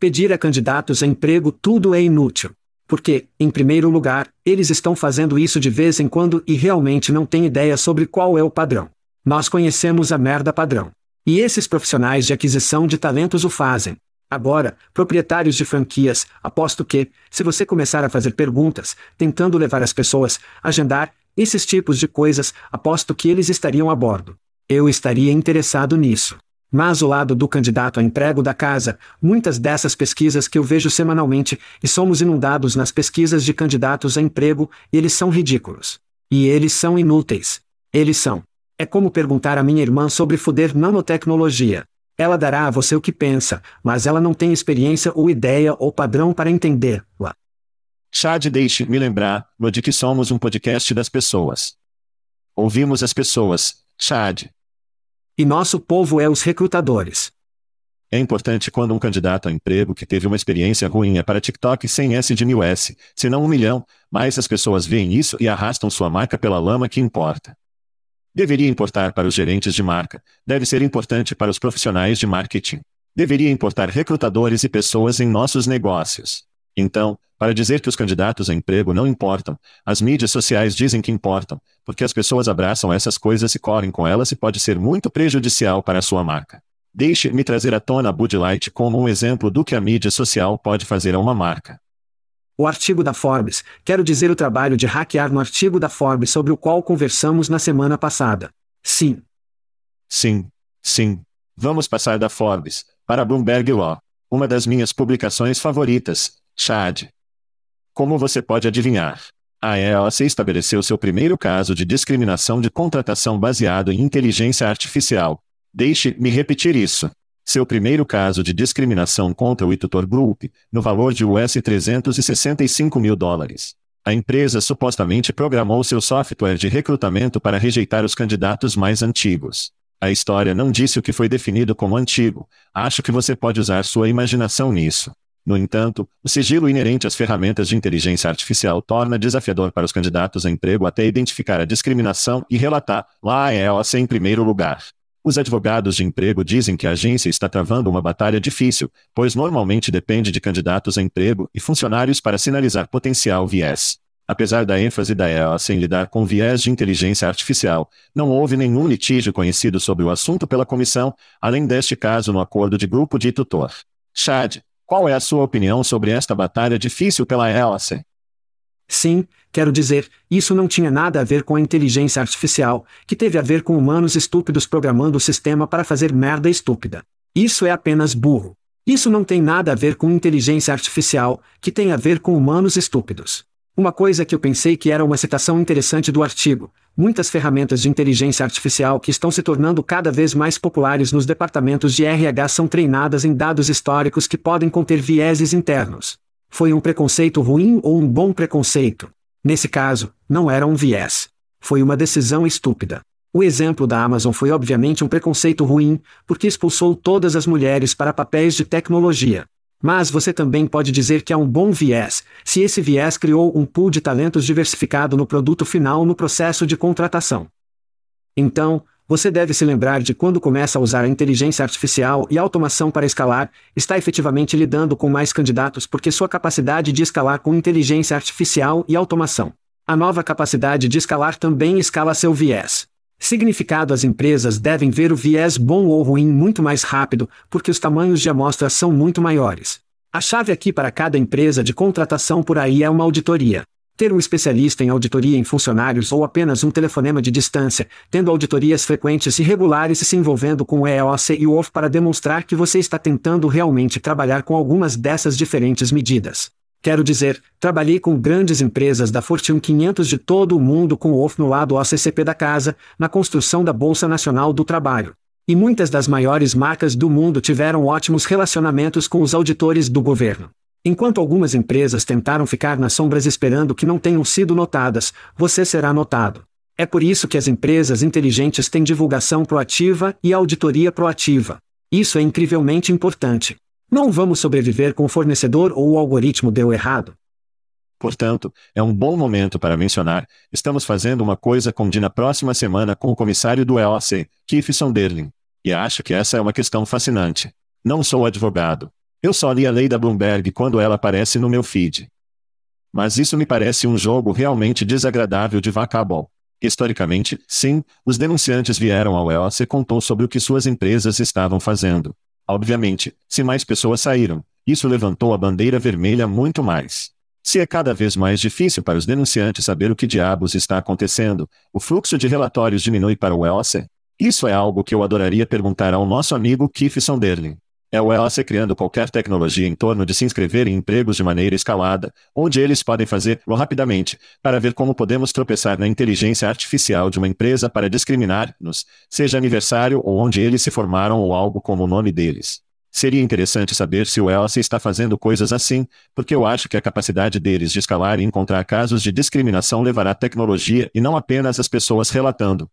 Pedir a candidatos a emprego tudo é inútil. Porque, em primeiro lugar, eles estão fazendo isso de vez em quando e realmente não têm ideia sobre qual é o padrão. Nós conhecemos a merda padrão. E esses profissionais de aquisição de talentos o fazem. Agora, proprietários de franquias, aposto que, se você começar a fazer perguntas, tentando levar as pessoas, agendar, esses tipos de coisas, aposto que eles estariam a bordo. Eu estaria interessado nisso. Mas o lado do candidato a emprego da casa, muitas dessas pesquisas que eu vejo semanalmente, e somos inundados nas pesquisas de candidatos a emprego, eles são ridículos. E eles são inúteis. Eles são. É como perguntar a minha irmã sobre foder nanotecnologia. Ela dará a você o que pensa, mas ela não tem experiência ou ideia ou padrão para entender-la. Chad deixe-me lembrar, de que somos um podcast das pessoas. Ouvimos as pessoas, Chad. E nosso povo é os recrutadores. É importante quando um candidato a emprego que teve uma experiência ruim é para TikTok sem S de mil S, se não um milhão, mas as pessoas veem isso e arrastam sua marca pela lama que importa. Deveria importar para os gerentes de marca, deve ser importante para os profissionais de marketing. Deveria importar recrutadores e pessoas em nossos negócios. Então, para dizer que os candidatos a emprego não importam, as mídias sociais dizem que importam, porque as pessoas abraçam essas coisas e correm com elas e pode ser muito prejudicial para a sua marca. Deixe-me trazer à tona a Bud Light como um exemplo do que a mídia social pode fazer a uma marca. O artigo da Forbes, quero dizer o trabalho de hackear no artigo da Forbes sobre o qual conversamos na semana passada. Sim. Sim. Sim. Vamos passar da Forbes para Bloomberg Law. Uma das minhas publicações favoritas, Chad. Como você pode adivinhar? A ELC estabeleceu seu primeiro caso de discriminação de contratação baseado em inteligência artificial. Deixe-me repetir isso. Seu primeiro caso de discriminação contra o Itutor Group, no valor de US 365 mil dólares. A empresa supostamente programou seu software de recrutamento para rejeitar os candidatos mais antigos. A história não disse o que foi definido como antigo. Acho que você pode usar sua imaginação nisso. No entanto, o sigilo inerente às ferramentas de inteligência artificial torna desafiador para os candidatos a emprego até identificar a discriminação e relatar lá a EOC em primeiro lugar. Os advogados de emprego dizem que a agência está travando uma batalha difícil, pois normalmente depende de candidatos a emprego e funcionários para sinalizar potencial viés. Apesar da ênfase da EOC em lidar com viés de inteligência artificial, não houve nenhum litígio conhecido sobre o assunto pela comissão, além deste caso no acordo de grupo de tutor. Chad, qual é a sua opinião sobre esta batalha difícil pela ELAC? Sim, quero dizer, isso não tinha nada a ver com a inteligência artificial, que teve a ver com humanos estúpidos programando o sistema para fazer merda estúpida. Isso é apenas burro. Isso não tem nada a ver com inteligência artificial, que tem a ver com humanos estúpidos. Uma coisa que eu pensei que era uma citação interessante do artigo. Muitas ferramentas de inteligência artificial que estão se tornando cada vez mais populares nos departamentos de RH são treinadas em dados históricos que podem conter vieses internos. Foi um preconceito ruim ou um bom preconceito? Nesse caso, não era um viés. Foi uma decisão estúpida. O exemplo da Amazon foi obviamente um preconceito ruim, porque expulsou todas as mulheres para papéis de tecnologia. Mas você também pode dizer que há um bom viés, se esse viés criou um pool de talentos diversificado no produto final no processo de contratação. Então, você deve se lembrar de quando começa a usar a inteligência artificial e automação para escalar, está efetivamente lidando com mais candidatos porque sua capacidade de escalar com inteligência artificial e automação. A nova capacidade de escalar também escala seu viés. Significado as empresas devem ver o viés bom ou ruim muito mais rápido, porque os tamanhos de amostra são muito maiores. A chave aqui para cada empresa de contratação por aí é uma auditoria. Ter um especialista em auditoria em funcionários ou apenas um telefonema de distância, tendo auditorias frequentes e regulares e se envolvendo com o EOC e o OF para demonstrar que você está tentando realmente trabalhar com algumas dessas diferentes medidas. Quero dizer, trabalhei com grandes empresas da Fortune 500 de todo o mundo com o OF no lado OCCP da casa, na construção da Bolsa Nacional do Trabalho. E muitas das maiores marcas do mundo tiveram ótimos relacionamentos com os auditores do governo. Enquanto algumas empresas tentaram ficar nas sombras esperando que não tenham sido notadas, você será notado. É por isso que as empresas inteligentes têm divulgação proativa e auditoria proativa. Isso é incrivelmente importante. Não vamos sobreviver com o fornecedor ou o algoritmo deu errado. Portanto, é um bom momento para mencionar, estamos fazendo uma coisa com na próxima semana com o comissário do EOC, Keith Sonderling. E acho que essa é uma questão fascinante. Não sou advogado. Eu só li a lei da Bloomberg quando ela aparece no meu feed. Mas isso me parece um jogo realmente desagradável de vacabol. Historicamente, sim, os denunciantes vieram ao EOC e contou sobre o que suas empresas estavam fazendo. Obviamente, se mais pessoas saíram, isso levantou a bandeira vermelha muito mais. Se é cada vez mais difícil para os denunciantes saber o que diabos está acontecendo, o fluxo de relatórios diminui para o EOC? Isso é algo que eu adoraria perguntar ao nosso amigo Keith Sonderling. É o ELAC criando qualquer tecnologia em torno de se inscrever em empregos de maneira escalada, onde eles podem fazer rapidamente, para ver como podemos tropeçar na inteligência artificial de uma empresa para discriminar-nos, seja aniversário ou onde eles se formaram ou algo como o nome deles. Seria interessante saber se o ELAC está fazendo coisas assim, porque eu acho que a capacidade deles de escalar e encontrar casos de discriminação levará tecnologia e não apenas as pessoas relatando.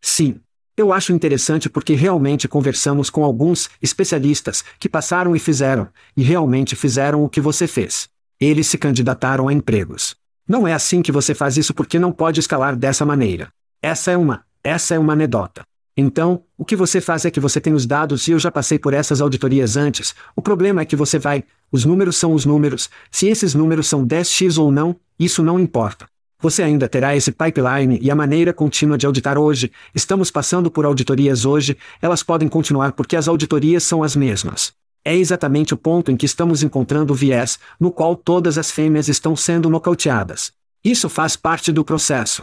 Sim, eu acho interessante porque realmente conversamos com alguns especialistas que passaram e fizeram, e realmente fizeram o que você fez. Eles se candidataram a empregos. Não é assim que você faz isso porque não pode escalar dessa maneira. Essa é uma, essa é uma anedota. Então, o que você faz é que você tem os dados e eu já passei por essas auditorias antes. O problema é que você vai, os números são os números, se esses números são 10x ou não, isso não importa. Você ainda terá esse pipeline e a maneira contínua de auditar hoje. Estamos passando por auditorias hoje, elas podem continuar porque as auditorias são as mesmas. É exatamente o ponto em que estamos encontrando o viés, no qual todas as fêmeas estão sendo nocauteadas. Isso faz parte do processo.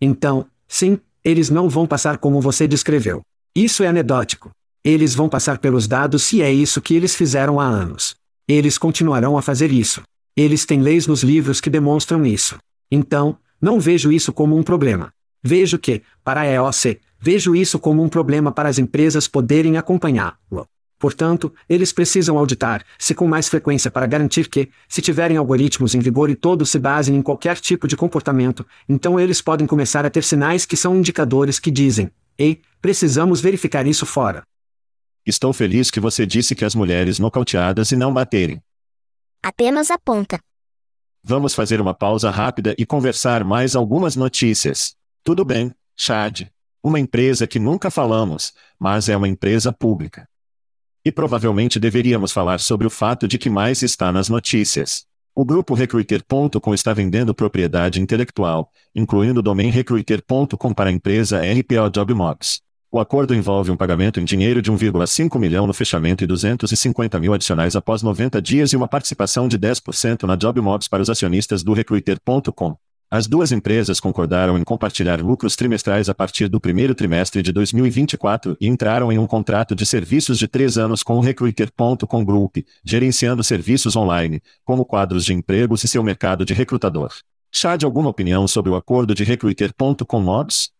Então, sim, eles não vão passar como você descreveu. Isso é anedótico. Eles vão passar pelos dados se é isso que eles fizeram há anos. Eles continuarão a fazer isso. Eles têm leis nos livros que demonstram isso. Então, não vejo isso como um problema. Vejo que, para a EOC, vejo isso como um problema para as empresas poderem acompanhá-lo. Portanto, eles precisam auditar-se com mais frequência para garantir que, se tiverem algoritmos em vigor e todos se basem em qualquer tipo de comportamento, então eles podem começar a ter sinais que são indicadores que dizem: Ei, precisamos verificar isso fora. Estou feliz que você disse que as mulheres nocauteadas e não baterem. Apenas aponta. Vamos fazer uma pausa rápida e conversar mais algumas notícias. Tudo bem, Chad? Uma empresa que nunca falamos, mas é uma empresa pública. E provavelmente deveríamos falar sobre o fato de que mais está nas notícias. O grupo Recruiter.com está vendendo propriedade intelectual, incluindo o domain Recruiter.com para a empresa RPO JobMobs. O acordo envolve um pagamento em dinheiro de 1,5 milhão no fechamento e 250 mil adicionais após 90 dias e uma participação de 10% na JobMobs para os acionistas do Recruiter.com. As duas empresas concordaram em compartilhar lucros trimestrais a partir do primeiro trimestre de 2024 e entraram em um contrato de serviços de três anos com o Recruiter.com Group, gerenciando serviços online, como quadros de empregos e seu mercado de recrutador. Chad, alguma opinião sobre o acordo de Recruiter.com Mods?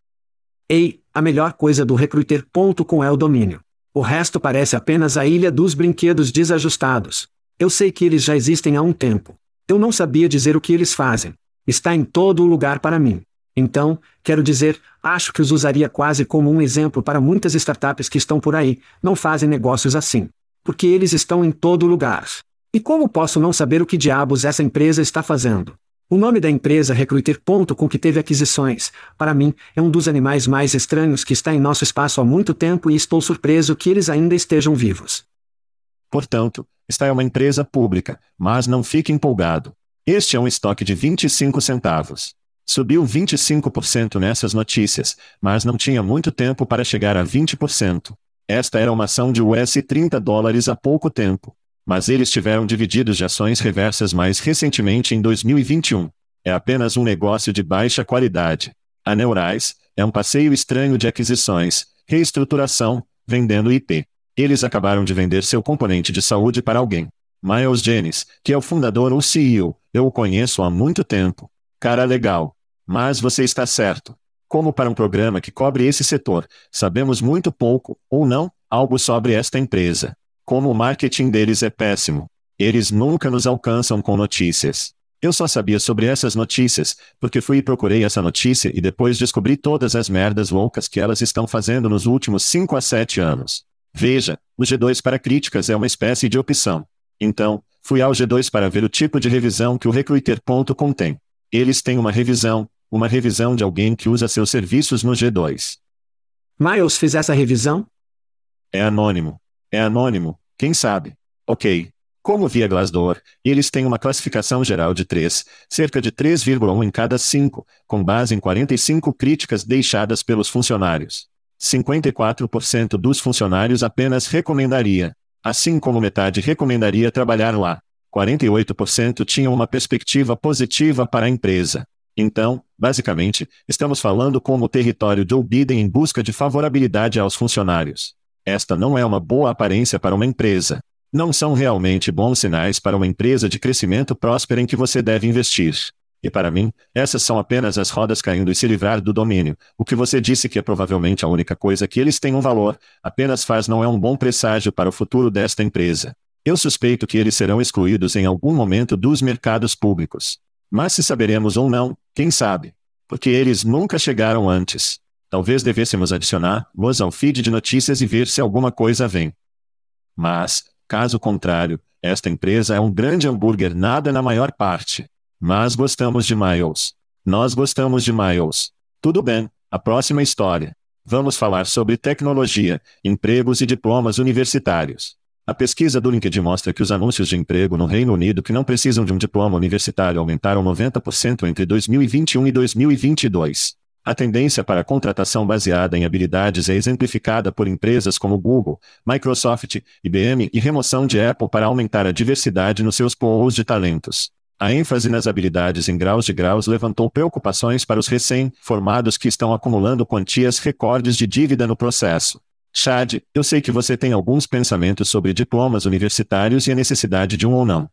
Ei, a melhor coisa do Recruiter.com é o domínio. O resto parece apenas a ilha dos brinquedos desajustados. Eu sei que eles já existem há um tempo. Eu não sabia dizer o que eles fazem. Está em todo o lugar para mim. Então, quero dizer, acho que os usaria quase como um exemplo para muitas startups que estão por aí, não fazem negócios assim. Porque eles estão em todo lugar. E como posso não saber o que diabos essa empresa está fazendo? O nome da empresa Recruiter.com que teve aquisições, para mim, é um dos animais mais estranhos que está em nosso espaço há muito tempo e estou surpreso que eles ainda estejam vivos. Portanto, esta é uma empresa pública, mas não fique empolgado. Este é um estoque de 25 centavos. Subiu 25% nessas notícias, mas não tinha muito tempo para chegar a 20%. Esta era uma ação de US 30 dólares há pouco tempo. Mas eles tiveram divididos de ações reversas mais recentemente em 2021. É apenas um negócio de baixa qualidade. A Neurais é um passeio estranho de aquisições, reestruturação, vendendo IP. Eles acabaram de vender seu componente de saúde para alguém. Miles Jennings, que é o fundador ou CEO, eu o conheço há muito tempo. Cara legal. Mas você está certo. Como para um programa que cobre esse setor, sabemos muito pouco, ou não, algo sobre esta empresa. Como o marketing deles é péssimo. Eles nunca nos alcançam com notícias. Eu só sabia sobre essas notícias, porque fui e procurei essa notícia e depois descobri todas as merdas loucas que elas estão fazendo nos últimos 5 a 7 anos. Veja, o G2 para críticas é uma espécie de opção. Então, fui ao G2 para ver o tipo de revisão que o Recruiter.com tem. Eles têm uma revisão, uma revisão de alguém que usa seus serviços no G2. Miles fez essa revisão? É anônimo. É anônimo, quem sabe? Ok. Como via Glassdoor, eles têm uma classificação geral de 3, cerca de 3,1 em cada 5, com base em 45 críticas deixadas pelos funcionários. 54% dos funcionários apenas recomendaria, assim como metade recomendaria trabalhar lá. 48% tinham uma perspectiva positiva para a empresa. Então, basicamente, estamos falando como o território Joe Biden em busca de favorabilidade aos funcionários. Esta não é uma boa aparência para uma empresa. Não são realmente bons sinais para uma empresa de crescimento próspera em que você deve investir. E para mim, essas são apenas as rodas caindo e se livrar do domínio. O que você disse que é provavelmente a única coisa que eles têm um valor, apenas faz não é um bom presságio para o futuro desta empresa. Eu suspeito que eles serão excluídos em algum momento dos mercados públicos. Mas se saberemos ou não, quem sabe? Porque eles nunca chegaram antes. Talvez devêssemos adicionar-los ao feed de notícias e ver se alguma coisa vem. Mas, caso contrário, esta empresa é um grande hambúrguer nada na maior parte. Mas gostamos de Miles. Nós gostamos de Miles. Tudo bem, a próxima história. Vamos falar sobre tecnologia, empregos e diplomas universitários. A pesquisa do LinkedIn mostra que os anúncios de emprego no Reino Unido que não precisam de um diploma universitário aumentaram 90% entre 2021 e 2022. A tendência para a contratação baseada em habilidades é exemplificada por empresas como Google, Microsoft, IBM e remoção de Apple para aumentar a diversidade nos seus pools de talentos. A ênfase nas habilidades em graus de graus levantou preocupações para os recém-formados que estão acumulando quantias recordes de dívida no processo. Chad, eu sei que você tem alguns pensamentos sobre diplomas universitários e a necessidade de um ou não.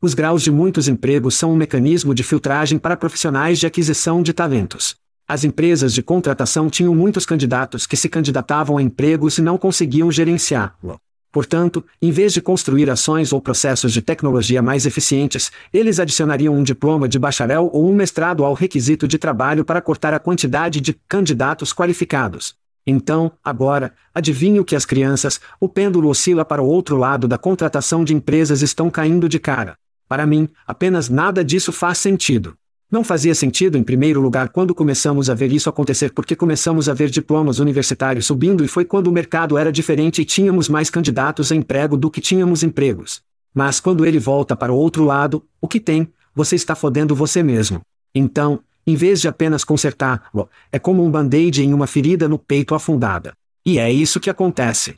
Os graus de muitos empregos são um mecanismo de filtragem para profissionais de aquisição de talentos. As empresas de contratação tinham muitos candidatos que se candidatavam a empregos e não conseguiam gerenciá-lo. Portanto, em vez de construir ações ou processos de tecnologia mais eficientes, eles adicionariam um diploma de bacharel ou um mestrado ao requisito de trabalho para cortar a quantidade de candidatos qualificados. Então, agora, adivinhe o que as crianças, o pêndulo oscila para o outro lado da contratação de empresas estão caindo de cara. Para mim, apenas nada disso faz sentido. Não fazia sentido em primeiro lugar quando começamos a ver isso acontecer porque começamos a ver diplomas universitários subindo e foi quando o mercado era diferente e tínhamos mais candidatos a emprego do que tínhamos empregos. Mas quando ele volta para o outro lado, o que tem? Você está fodendo você mesmo. Então, em vez de apenas consertar-lo, é como um band-aid em uma ferida no peito afundada. E é isso que acontece.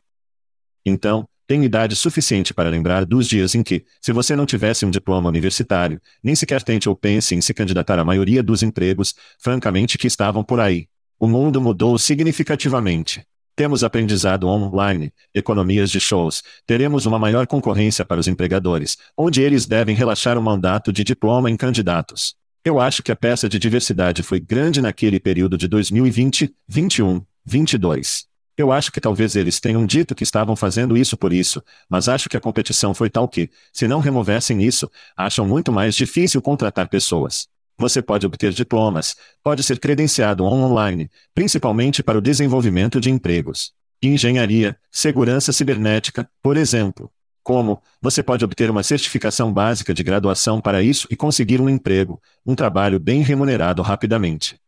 Então, tem idade suficiente para lembrar dos dias em que, se você não tivesse um diploma universitário, nem sequer tente ou pense em se candidatar à maioria dos empregos, francamente, que estavam por aí. O mundo mudou significativamente. Temos aprendizado online, economias de shows, teremos uma maior concorrência para os empregadores, onde eles devem relaxar o mandato de diploma em candidatos. Eu acho que a peça de diversidade foi grande naquele período de 2020, 21, 22. Eu acho que talvez eles tenham dito que estavam fazendo isso por isso, mas acho que a competição foi tal que, se não removessem isso, acham muito mais difícil contratar pessoas. Você pode obter diplomas, pode ser credenciado online, principalmente para o desenvolvimento de empregos. Engenharia, segurança cibernética, por exemplo. Como, você pode obter uma certificação básica de graduação para isso e conseguir um emprego, um trabalho bem remunerado rapidamente.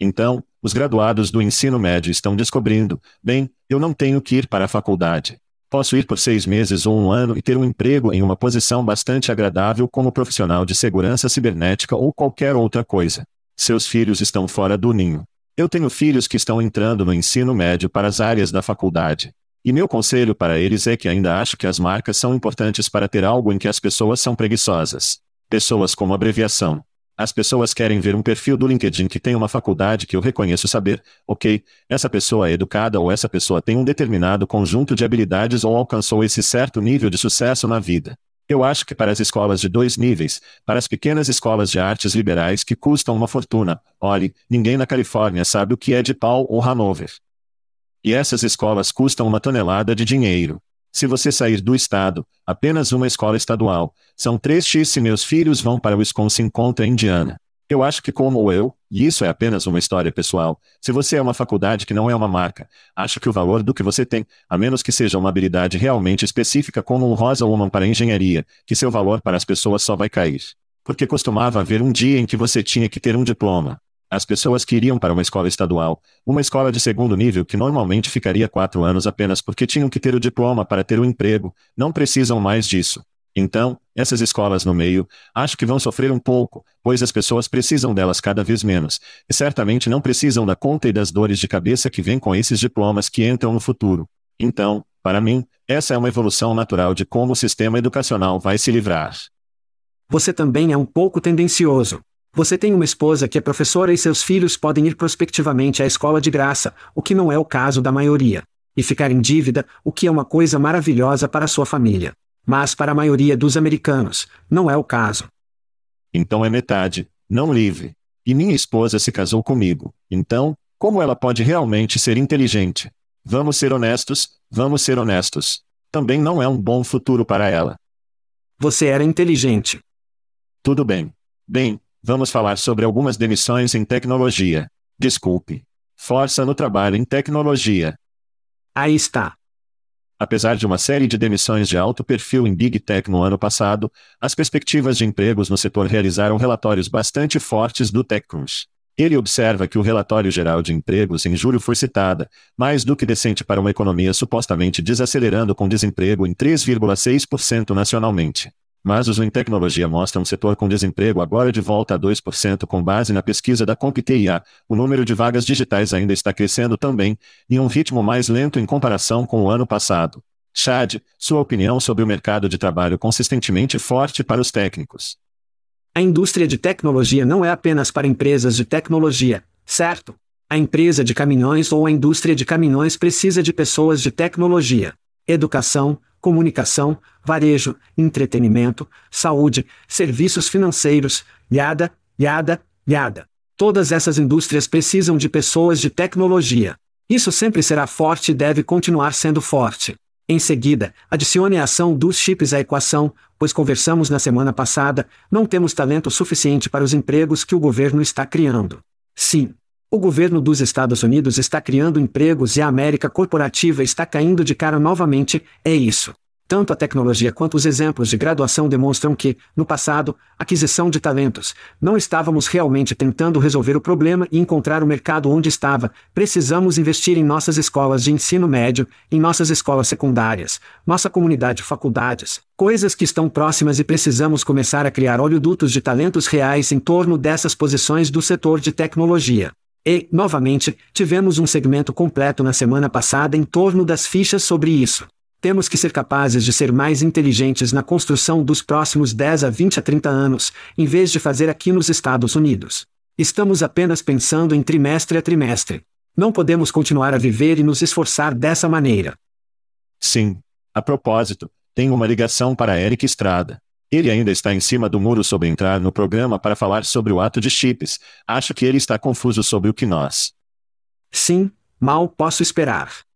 Então, os graduados do ensino médio estão descobrindo: bem, eu não tenho que ir para a faculdade. Posso ir por seis meses ou um ano e ter um emprego em uma posição bastante agradável como profissional de segurança cibernética ou qualquer outra coisa. Seus filhos estão fora do ninho. Eu tenho filhos que estão entrando no ensino médio para as áreas da faculdade. E meu conselho para eles é que ainda acho que as marcas são importantes para ter algo em que as pessoas são preguiçosas. Pessoas como abreviação. As pessoas querem ver um perfil do LinkedIn que tem uma faculdade que eu reconheço saber, ok, essa pessoa é educada ou essa pessoa tem um determinado conjunto de habilidades ou alcançou esse certo nível de sucesso na vida. Eu acho que para as escolas de dois níveis, para as pequenas escolas de artes liberais que custam uma fortuna, olhe, ninguém na Califórnia sabe o que é de Paul ou Hanover. E essas escolas custam uma tonelada de dinheiro. Se você sair do estado, apenas uma escola estadual, são 3x se meus filhos vão para Wisconsin contra Indiana. Eu acho que como eu, e isso é apenas uma história pessoal, se você é uma faculdade que não é uma marca, acho que o valor do que você tem, a menos que seja uma habilidade realmente específica como um Rosa Woman para engenharia, que seu valor para as pessoas só vai cair. Porque costumava haver um dia em que você tinha que ter um diploma. As pessoas que iriam para uma escola estadual, uma escola de segundo nível que normalmente ficaria quatro anos apenas porque tinham que ter o diploma para ter o emprego, não precisam mais disso. Então, essas escolas no meio, acho que vão sofrer um pouco, pois as pessoas precisam delas cada vez menos, e certamente não precisam da conta e das dores de cabeça que vêm com esses diplomas que entram no futuro. Então, para mim, essa é uma evolução natural de como o sistema educacional vai se livrar. Você também é um pouco tendencioso. Você tem uma esposa que é professora e seus filhos podem ir prospectivamente à escola de graça, o que não é o caso da maioria. E ficar em dívida, o que é uma coisa maravilhosa para sua família. Mas para a maioria dos americanos, não é o caso. Então é metade, não livre. E minha esposa se casou comigo. Então, como ela pode realmente ser inteligente? Vamos ser honestos, vamos ser honestos. Também não é um bom futuro para ela. Você era inteligente. Tudo bem. Bem, Vamos falar sobre algumas demissões em tecnologia. Desculpe. Força no trabalho em tecnologia. Aí está. Apesar de uma série de demissões de alto perfil em Big Tech no ano passado, as perspectivas de empregos no setor realizaram relatórios bastante fortes do TechCrunch. Ele observa que o relatório geral de empregos em julho foi citada, mais do que decente para uma economia supostamente desacelerando com desemprego em 3,6% nacionalmente. Mas os em tecnologia mostram um setor com desemprego agora de volta a 2% com base na pesquisa da CompTIA. O número de vagas digitais ainda está crescendo também, em um ritmo mais lento em comparação com o ano passado. Chad, sua opinião sobre o mercado de trabalho consistentemente forte para os técnicos. A indústria de tecnologia não é apenas para empresas de tecnologia, certo? A empresa de caminhões ou a indústria de caminhões precisa de pessoas de tecnologia. Educação, comunicação, varejo, entretenimento, saúde, serviços financeiros, yada, yada, yada. Todas essas indústrias precisam de pessoas de tecnologia. Isso sempre será forte e deve continuar sendo forte. Em seguida, adicione a ação dos chips à equação, pois conversamos na semana passada, não temos talento suficiente para os empregos que o governo está criando. Sim. O governo dos Estados Unidos está criando empregos e a América corporativa está caindo de cara novamente, é isso. Tanto a tecnologia quanto os exemplos de graduação demonstram que, no passado, aquisição de talentos, não estávamos realmente tentando resolver o problema e encontrar o mercado onde estava. Precisamos investir em nossas escolas de ensino médio, em nossas escolas secundárias, nossa comunidade de faculdades, coisas que estão próximas e precisamos começar a criar oleodutos de talentos reais em torno dessas posições do setor de tecnologia. E, novamente, tivemos um segmento completo na semana passada em torno das fichas sobre isso. Temos que ser capazes de ser mais inteligentes na construção dos próximos 10 a 20 a 30 anos, em vez de fazer aqui nos Estados Unidos. Estamos apenas pensando em trimestre a trimestre. Não podemos continuar a viver e nos esforçar dessa maneira. Sim. A propósito, tenho uma ligação para Eric Estrada. Ele ainda está em cima do muro sobre entrar no programa para falar sobre o ato de chips. Acho que ele está confuso sobre o que nós. Sim, mal posso esperar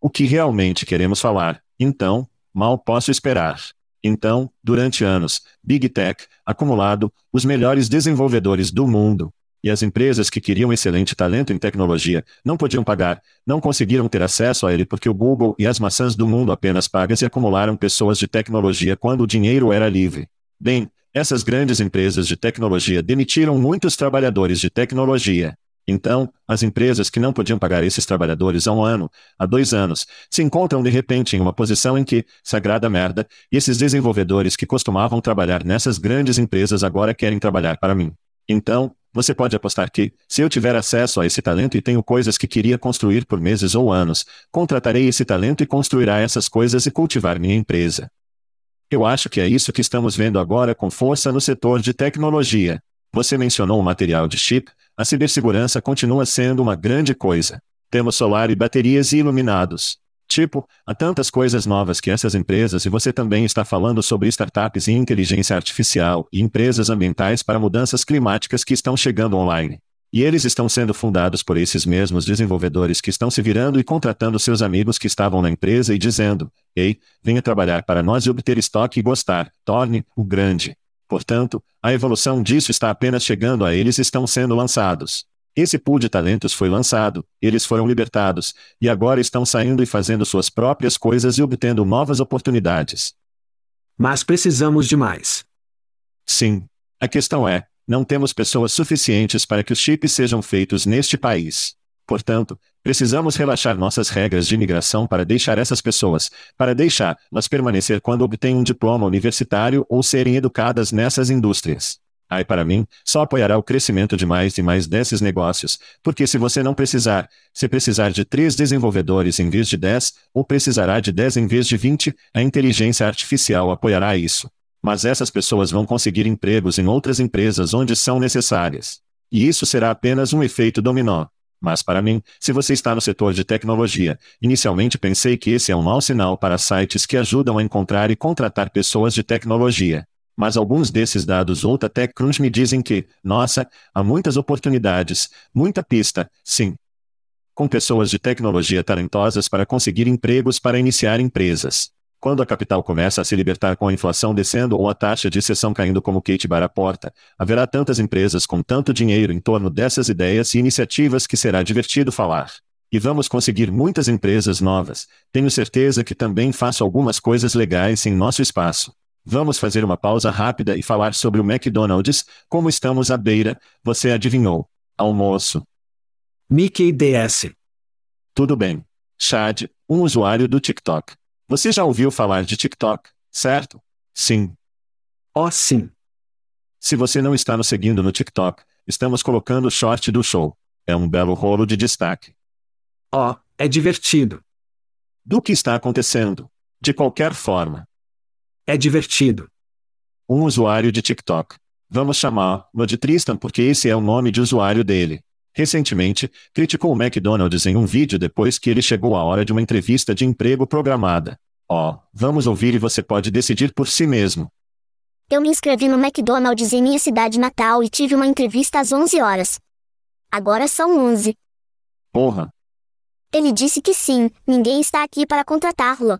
o que realmente queremos falar. Então, mal posso esperar. Então, durante anos, Big Tech, acumulado, os melhores desenvolvedores do mundo. E as empresas que queriam excelente talento em tecnologia, não podiam pagar, não conseguiram ter acesso a ele porque o Google e as maçãs do mundo apenas pagas e acumularam pessoas de tecnologia quando o dinheiro era livre. Bem, essas grandes empresas de tecnologia demitiram muitos trabalhadores de tecnologia. Então, as empresas que não podiam pagar esses trabalhadores há um ano, há dois anos, se encontram de repente em uma posição em que, sagrada merda, esses desenvolvedores que costumavam trabalhar nessas grandes empresas agora querem trabalhar para mim. Então, você pode apostar que, se eu tiver acesso a esse talento e tenho coisas que queria construir por meses ou anos, contratarei esse talento e construirá essas coisas e cultivar minha empresa. Eu acho que é isso que estamos vendo agora com força no setor de tecnologia. Você mencionou o material de chip, a cibersegurança continua sendo uma grande coisa. Temos solar e baterias e iluminados. Tipo, há tantas coisas novas que essas empresas e você também está falando sobre startups e inteligência artificial e empresas ambientais para mudanças climáticas que estão chegando online. E eles estão sendo fundados por esses mesmos desenvolvedores que estão se virando e contratando seus amigos que estavam na empresa e dizendo: Ei, venha trabalhar para nós e obter estoque e gostar, torne o grande. Portanto, a evolução disso está apenas chegando a eles estão sendo lançados. Esse pool de talentos foi lançado, eles foram libertados, e agora estão saindo e fazendo suas próprias coisas e obtendo novas oportunidades. Mas precisamos de mais. Sim. A questão é: não temos pessoas suficientes para que os chips sejam feitos neste país. Portanto, precisamos relaxar nossas regras de imigração para deixar essas pessoas, para deixá-las permanecer quando obtêm um diploma universitário ou serem educadas nessas indústrias. Ai, para mim, só apoiará o crescimento de mais e mais desses negócios, porque se você não precisar, se precisar de três desenvolvedores em vez de dez, ou precisará de dez em vez de vinte, a inteligência artificial apoiará isso. Mas essas pessoas vão conseguir empregos em outras empresas onde são necessárias. E isso será apenas um efeito dominó. Mas para mim, se você está no setor de tecnologia, inicialmente pensei que esse é um mau sinal para sites que ajudam a encontrar e contratar pessoas de tecnologia. Mas alguns desses dados Outa TechCrunch me dizem que, nossa, há muitas oportunidades, muita pista, sim. Com pessoas de tecnologia talentosas para conseguir empregos para iniciar empresas. Quando a capital começa a se libertar com a inflação descendo ou a taxa de exceção caindo como Kate porta, haverá tantas empresas com tanto dinheiro em torno dessas ideias e iniciativas que será divertido falar. E vamos conseguir muitas empresas novas. Tenho certeza que também faço algumas coisas legais em nosso espaço. Vamos fazer uma pausa rápida e falar sobre o McDonald's, como estamos à beira, você adivinhou. Almoço. Mickey DS. Tudo bem. Chad, um usuário do TikTok. Você já ouviu falar de TikTok, certo? Sim. Oh, sim. Se você não está nos seguindo no TikTok, estamos colocando o short do show. É um belo rolo de destaque. Oh, é divertido. Do que está acontecendo? De qualquer forma. É divertido. Um usuário de TikTok. Vamos chamá-lo de Tristan porque esse é o nome de usuário dele recentemente, criticou o McDonald's em um vídeo depois que ele chegou à hora de uma entrevista de emprego programada. Ó, oh, vamos ouvir e você pode decidir por si mesmo. Eu me inscrevi no McDonald's em minha cidade natal e tive uma entrevista às 11 horas. Agora são 11. Porra. Ele disse que sim, ninguém está aqui para contratá-lo.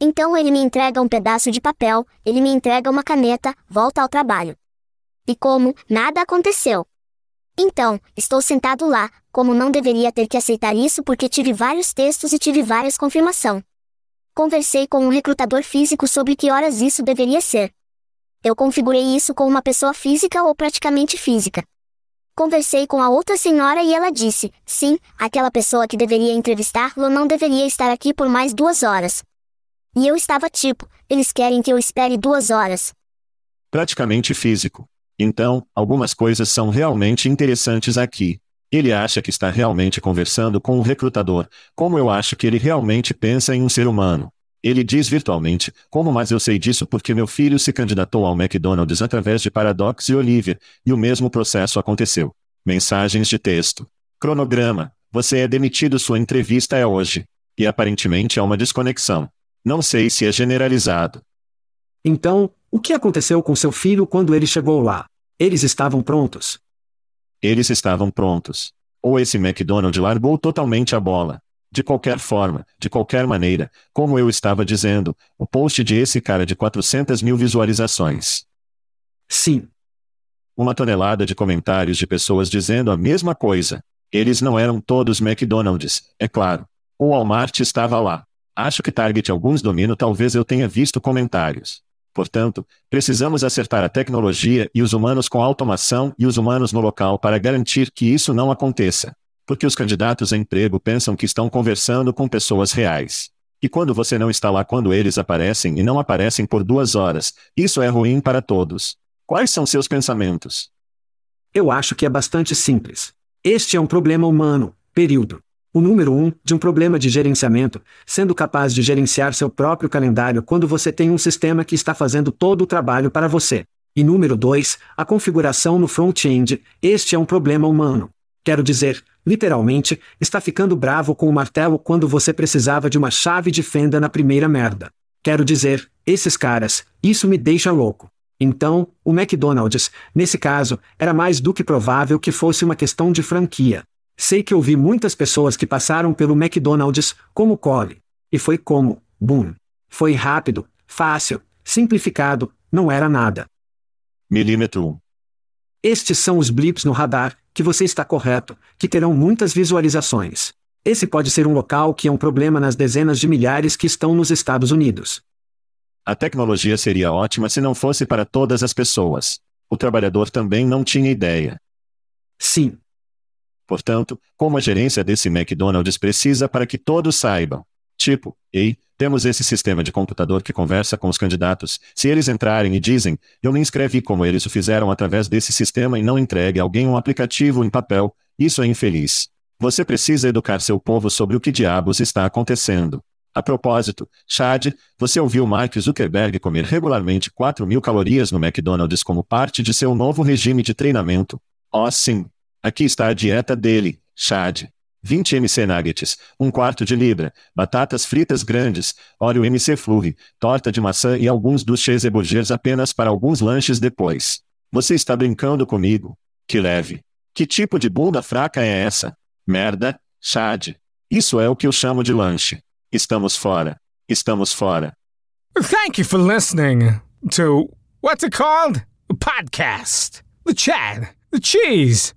Então ele me entrega um pedaço de papel, ele me entrega uma caneta, volta ao trabalho. E como, nada aconteceu. Então, estou sentado lá, como não deveria ter que aceitar isso porque tive vários textos e tive várias confirmação. Conversei com um recrutador físico sobre que horas isso deveria ser. Eu configurei isso com uma pessoa física ou praticamente física. Conversei com a outra senhora e ela disse: sim, aquela pessoa que deveria entrevistá-lo não deveria estar aqui por mais duas horas. E eu estava tipo: eles querem que eu espere duas horas. Praticamente físico. Então, algumas coisas são realmente interessantes aqui. Ele acha que está realmente conversando com o recrutador, como eu acho que ele realmente pensa em um ser humano. Ele diz virtualmente, como mas eu sei disso porque meu filho se candidatou ao McDonald's através de Paradox e Olivia, e o mesmo processo aconteceu. Mensagens de texto. Cronograma. Você é demitido sua entrevista é hoje. E aparentemente há uma desconexão. Não sei se é generalizado. Então, o que aconteceu com seu filho quando ele chegou lá? Eles estavam prontos. Eles estavam prontos. Ou esse McDonald largou totalmente a bola. De qualquer forma, de qualquer maneira, como eu estava dizendo, o post de esse cara de 400 mil visualizações. Sim. Uma tonelada de comentários de pessoas dizendo a mesma coisa. Eles não eram todos McDonald's, é claro. O Walmart estava lá. Acho que Target alguns domino talvez eu tenha visto comentários. Portanto, precisamos acertar a tecnologia e os humanos com automação e os humanos no local para garantir que isso não aconteça. Porque os candidatos a emprego pensam que estão conversando com pessoas reais. E quando você não está lá quando eles aparecem e não aparecem por duas horas, isso é ruim para todos. Quais são seus pensamentos? Eu acho que é bastante simples. Este é um problema humano, período. O número 1, um, de um problema de gerenciamento, sendo capaz de gerenciar seu próprio calendário quando você tem um sistema que está fazendo todo o trabalho para você. E número 2, a configuração no front-end, este é um problema humano. Quero dizer, literalmente, está ficando bravo com o martelo quando você precisava de uma chave de fenda na primeira merda. Quero dizer, esses caras, isso me deixa louco. Então, o McDonald's, nesse caso, era mais do que provável que fosse uma questão de franquia. Sei que ouvi muitas pessoas que passaram pelo McDonald's, como Cole. E foi como, boom. Foi rápido, fácil, simplificado, não era nada. Milímetro 1. Estes são os blips no radar, que você está correto, que terão muitas visualizações. Esse pode ser um local que é um problema nas dezenas de milhares que estão nos Estados Unidos. A tecnologia seria ótima se não fosse para todas as pessoas. O trabalhador também não tinha ideia. Sim, Portanto, como a gerência desse McDonald's precisa para que todos saibam. Tipo, ei, temos esse sistema de computador que conversa com os candidatos. Se eles entrarem e dizem, eu me inscrevi como eles o fizeram através desse sistema e não entregue alguém um aplicativo em papel, isso é infeliz. Você precisa educar seu povo sobre o que diabos está acontecendo. A propósito, Chad, você ouviu Mark Zuckerberg comer regularmente 4 mil calorias no McDonald's como parte de seu novo regime de treinamento? Oh, sim. Aqui está a dieta dele, Chad. 20 MC nuggets, um quarto de libra, batatas fritas grandes, óleo MC flurry, torta de maçã e alguns dos cheeseburgers apenas para alguns lanches depois. Você está brincando comigo? Que leve. Que tipo de bunda fraca é essa? Merda, Chad. Isso é o que eu chamo de lanche. Estamos fora. Estamos fora. Thank you for listening to what's it called? A podcast. The Chad. The Cheese.